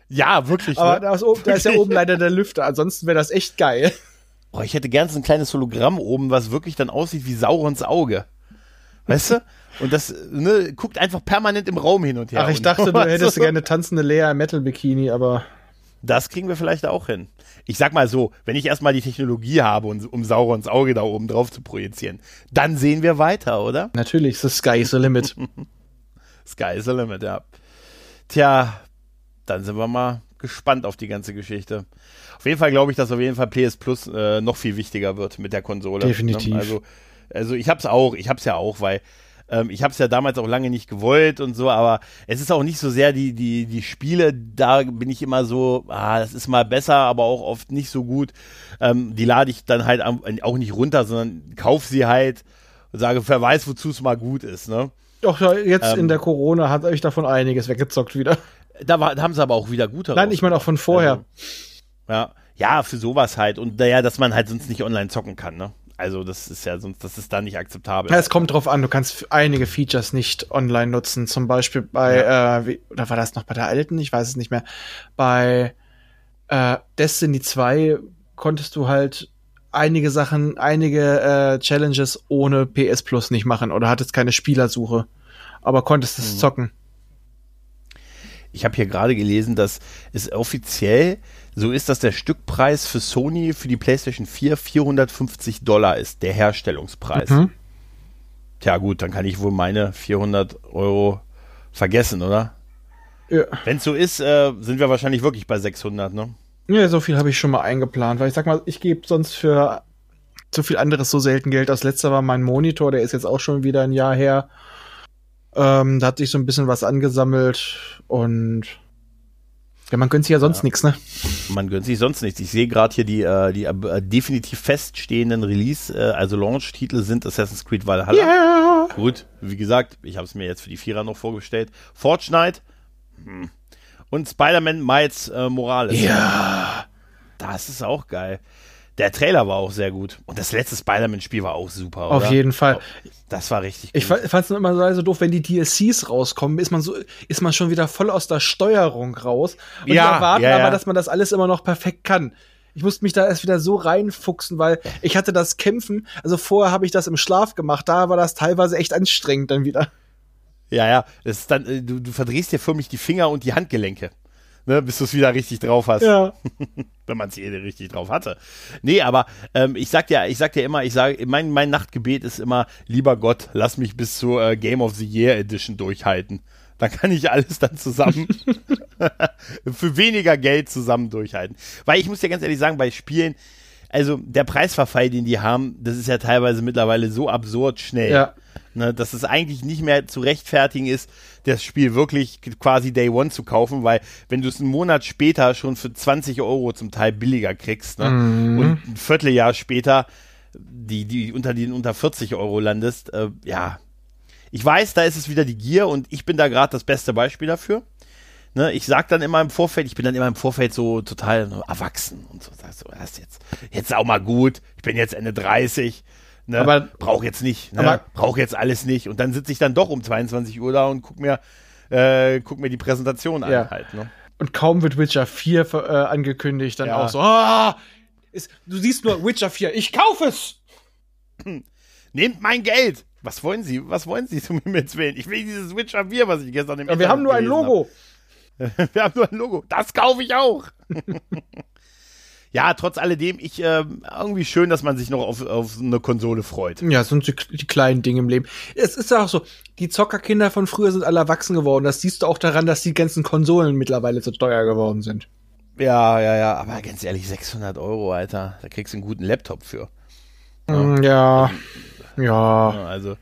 Ja, wirklich. Aber ne? da, ist, da ist ja oben leider der Lüfter, ansonsten wäre das echt geil. Oh, ich hätte gern so ein kleines Hologramm oben, was wirklich dann aussieht wie Saurons Auge. Weißt du? Und das ne, guckt einfach permanent im Raum hin und her. Ach, ich dachte, du hättest gerne tanzende Lea im Metal-Bikini, aber. Das kriegen wir vielleicht auch hin. Ich sag mal so, wenn ich erstmal die Technologie habe, um Saurons Auge da oben drauf zu projizieren, dann sehen wir weiter, oder? Natürlich, the sky is the limit. sky is the limit, ja. Tja, dann sind wir mal gespannt auf die ganze Geschichte. Auf jeden Fall glaube ich, dass auf jeden Fall PS Plus äh, noch viel wichtiger wird mit der Konsole. Definitiv. Ne? Also, also ich habe es auch, ich habe es ja auch, weil ähm, ich habe es ja damals auch lange nicht gewollt und so, aber es ist auch nicht so sehr die, die, die Spiele, da bin ich immer so, ah, das ist mal besser, aber auch oft nicht so gut. Ähm, die lade ich dann halt auch nicht runter, sondern kauf sie halt und sage, wer weiß, wozu es mal gut ist, ne? Doch, jetzt ähm, in der Corona hat euch davon einiges weggezockt wieder. Da, war, da haben sie aber auch wieder gute. Nein, ich meine auch von vorher. Also, ja. ja, für sowas halt. Und naja, dass man halt sonst nicht online zocken kann, ne? Also das ist ja sonst, das ist da nicht akzeptabel. Ja, es kommt drauf an, du kannst einige Features nicht online nutzen. Zum Beispiel bei, ja. äh, wie, oder war das noch bei der alten? Ich weiß es nicht mehr. Bei äh, Destiny 2 konntest du halt einige Sachen, einige äh, Challenges ohne PS Plus nicht machen oder hattest keine Spielersuche, aber konntest es mhm. zocken. Ich habe hier gerade gelesen, dass es offiziell so ist, dass der Stückpreis für Sony für die PlayStation 4 450 Dollar ist, der Herstellungspreis. Mhm. Tja gut, dann kann ich wohl meine 400 Euro vergessen, oder? Ja. Wenn es so ist, äh, sind wir wahrscheinlich wirklich bei 600, ne? Ja, so viel habe ich schon mal eingeplant, weil ich sag mal, ich gebe sonst für zu viel anderes so selten Geld. Das letzte war mein Monitor, der ist jetzt auch schon wieder ein Jahr her. Ähm, da hat sich so ein bisschen was angesammelt und ja, man gönnt sich ja sonst ja. nichts, ne? Man gönnt sich sonst nichts. Ich sehe gerade hier die, äh, die äh, definitiv feststehenden Release, äh, also Launch-Titel sind Assassin's Creed Valhalla. Yeah. Gut, wie gesagt, ich habe es mir jetzt für die Vierer noch vorgestellt. Fortnite hm. und Spider-Man Miles äh, Morales. Ja. Das ist auch geil. Der Trailer war auch sehr gut. Und das letzte Spider-Man-Spiel war auch super. Auf jeden Fall. Das war richtig gut. Ich fand es immer so doof, wenn die DLCs rauskommen, ist man so, ist man schon wieder voll aus der Steuerung raus. Und ja, erwarten ja, ja. aber, dass man das alles immer noch perfekt kann. Ich musste mich da erst wieder so reinfuchsen, weil ich hatte das Kämpfen, also vorher habe ich das im Schlaf gemacht, da war das teilweise echt anstrengend dann wieder. Ja, ja, das ist dann, äh, du, du verdrehst dir förmlich die Finger und die Handgelenke ne, bis du es wieder richtig drauf hast. Ja. Wenn man es eh richtig drauf hatte. Nee, aber ähm, ich sag ja, ich sag dir immer, ich sage, mein, mein Nachtgebet ist immer, lieber Gott, lass mich bis zur äh, Game of the Year Edition durchhalten. Dann kann ich alles dann zusammen für weniger Geld zusammen durchhalten. Weil ich muss dir ganz ehrlich sagen, bei Spielen, also der Preisverfall, den die haben, das ist ja teilweise mittlerweile so absurd schnell. Ja. Ne, dass es eigentlich nicht mehr zu rechtfertigen ist, das Spiel wirklich quasi Day One zu kaufen, weil wenn du es einen Monat später schon für 20 Euro zum Teil billiger kriegst ne, mhm. und ein Vierteljahr später die, die unter den unter 40 Euro landest, äh, ja. Ich weiß, da ist es wieder die Gier und ich bin da gerade das beste Beispiel dafür. Ne, ich sag dann immer im Vorfeld, ich bin dann immer im Vorfeld so total erwachsen und so, sag so, ist jetzt, jetzt auch mal gut, ich bin jetzt Ende 30, Ne? Aber brauch jetzt nicht, ne? aber, brauch jetzt alles nicht. Und dann sitze ich dann doch um 22 Uhr da und guck mir, äh, guck mir die Präsentation ja. an halt. Ne? Und kaum wird Witcher 4 äh, angekündigt, dann ja. auch so, ah, ist, du siehst nur Witcher 4, ich kaufe es! Nehmt mein Geld! Was wollen Sie? Was wollen Sie zum Himmels Willen? Ich will dieses Witcher 4, was ich gestern im ja, Wir haben nur ein Logo. wir haben nur ein Logo. Das kaufe ich auch. ja, trotz alledem, ich äh, irgendwie schön, dass man sich noch auf, auf eine Konsole freut. Ja, sind die, die kleinen Dinge im Leben. Es ist ja auch so, die Zockerkinder von früher sind alle erwachsen geworden. Das siehst du auch daran, dass die ganzen Konsolen mittlerweile zu teuer geworden sind. Ja, ja, ja, aber ganz ehrlich, 600 Euro, Alter, da kriegst du einen guten Laptop für. Mm, ja, ja. ja. Also,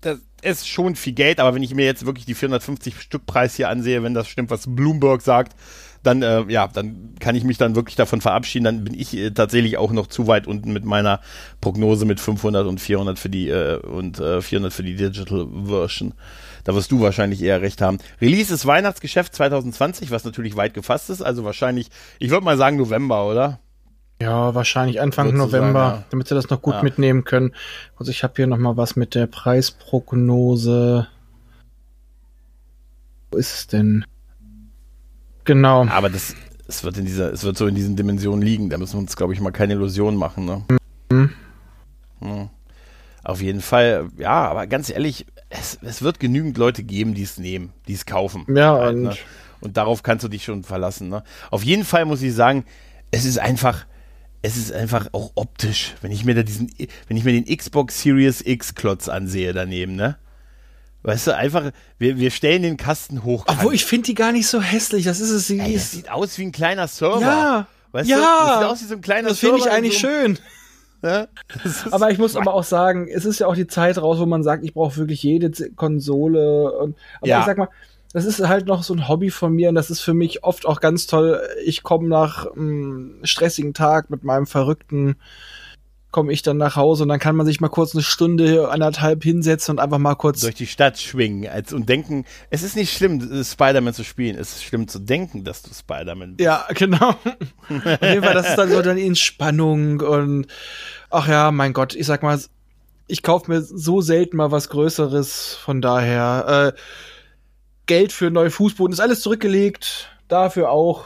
das ist schon viel Geld, aber wenn ich mir jetzt wirklich die 450 Stück Preis hier ansehe, wenn das stimmt, was Bloomberg sagt, dann, äh, ja, dann kann ich mich dann wirklich davon verabschieden. Dann bin ich äh, tatsächlich auch noch zu weit unten mit meiner Prognose mit 500 und 400 für die äh, und äh, 400 für die Digital Version. Da wirst du wahrscheinlich eher recht haben. Release ist Weihnachtsgeschäft 2020, was natürlich weit gefasst ist. Also wahrscheinlich, ich würde mal sagen November, oder? Ja, wahrscheinlich Anfang November, sagen, ja. damit sie das noch gut ja. mitnehmen können. Also ich habe hier noch mal was mit der Preisprognose. Wo ist es denn? Genau. Aber das, es wird in dieser, es wird so in diesen Dimensionen liegen. Da müssen wir uns, glaube ich, mal keine Illusionen machen. Ne? Mhm. Ja. Auf jeden Fall, ja, aber ganz ehrlich, es, es wird genügend Leute geben, die es nehmen, die es kaufen. Ja, halt, und, ne? und darauf kannst du dich schon verlassen. Ne? Auf jeden Fall muss ich sagen, es ist einfach, es ist einfach auch optisch, wenn ich mir da diesen, wenn ich mir den Xbox Series X Klotz ansehe daneben, ne? Weißt du, einfach, wir, wir stellen den Kasten hoch. Obwohl, ich finde die gar nicht so hässlich. Das ist es. Ey, das sieht aus wie ein kleiner Server. Ja. Weißt ja. Du? Das sieht aus wie so ein kleiner das Server. Das finde ich eigentlich so schön. Ja? Aber ich muss aber auch sagen, es ist ja auch die Zeit raus, wo man sagt, ich brauche wirklich jede Konsole. Und, aber ja. ich sag mal, das ist halt noch so ein Hobby von mir und das ist für mich oft auch ganz toll. Ich komme nach einem stressigen Tag mit meinem verrückten komme ich dann nach Hause und dann kann man sich mal kurz eine Stunde, anderthalb hinsetzen und einfach mal kurz durch die Stadt schwingen als, und denken, es ist nicht schlimm, Spider-Man zu spielen, es ist schlimm zu denken, dass du Spider-Man bist. Ja, genau. Auf jeden Fall, das ist dann so dann Entspannung und ach ja, mein Gott, ich sag mal, ich kaufe mir so selten mal was Größeres, von daher äh, Geld für neue Fußboden ist alles zurückgelegt, dafür auch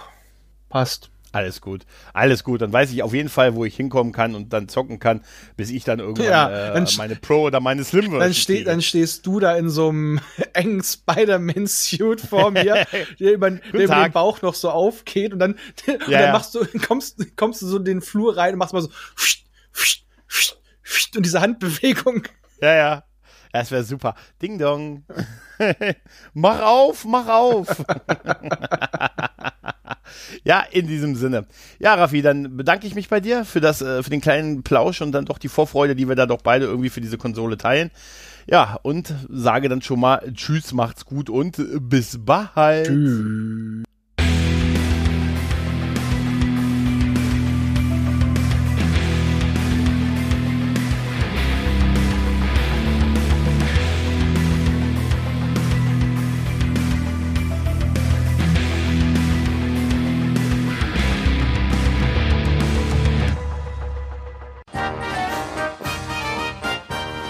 passt. Alles gut, alles gut. Dann weiß ich auf jeden Fall, wo ich hinkommen kann und dann zocken kann, bis ich dann irgendwann ja, äh, meine Pro oder meine Slim dann, steh, dann stehst du da in so einem engen Spider-Man-Suit vor mir, der über, der über den Bauch noch so aufgeht und dann, ja, und dann machst du, kommst, kommst du so in den Flur rein und machst mal so und diese Handbewegung. Ja, ja. Das wäre super. Ding dong. mach auf, mach auf. ja, in diesem Sinne. Ja, Raffi, dann bedanke ich mich bei dir für das, äh, für den kleinen Plausch und dann doch die Vorfreude, die wir da doch beide irgendwie für diese Konsole teilen. Ja, und sage dann schon mal Tschüss, macht's gut und bis bald. Tschüss.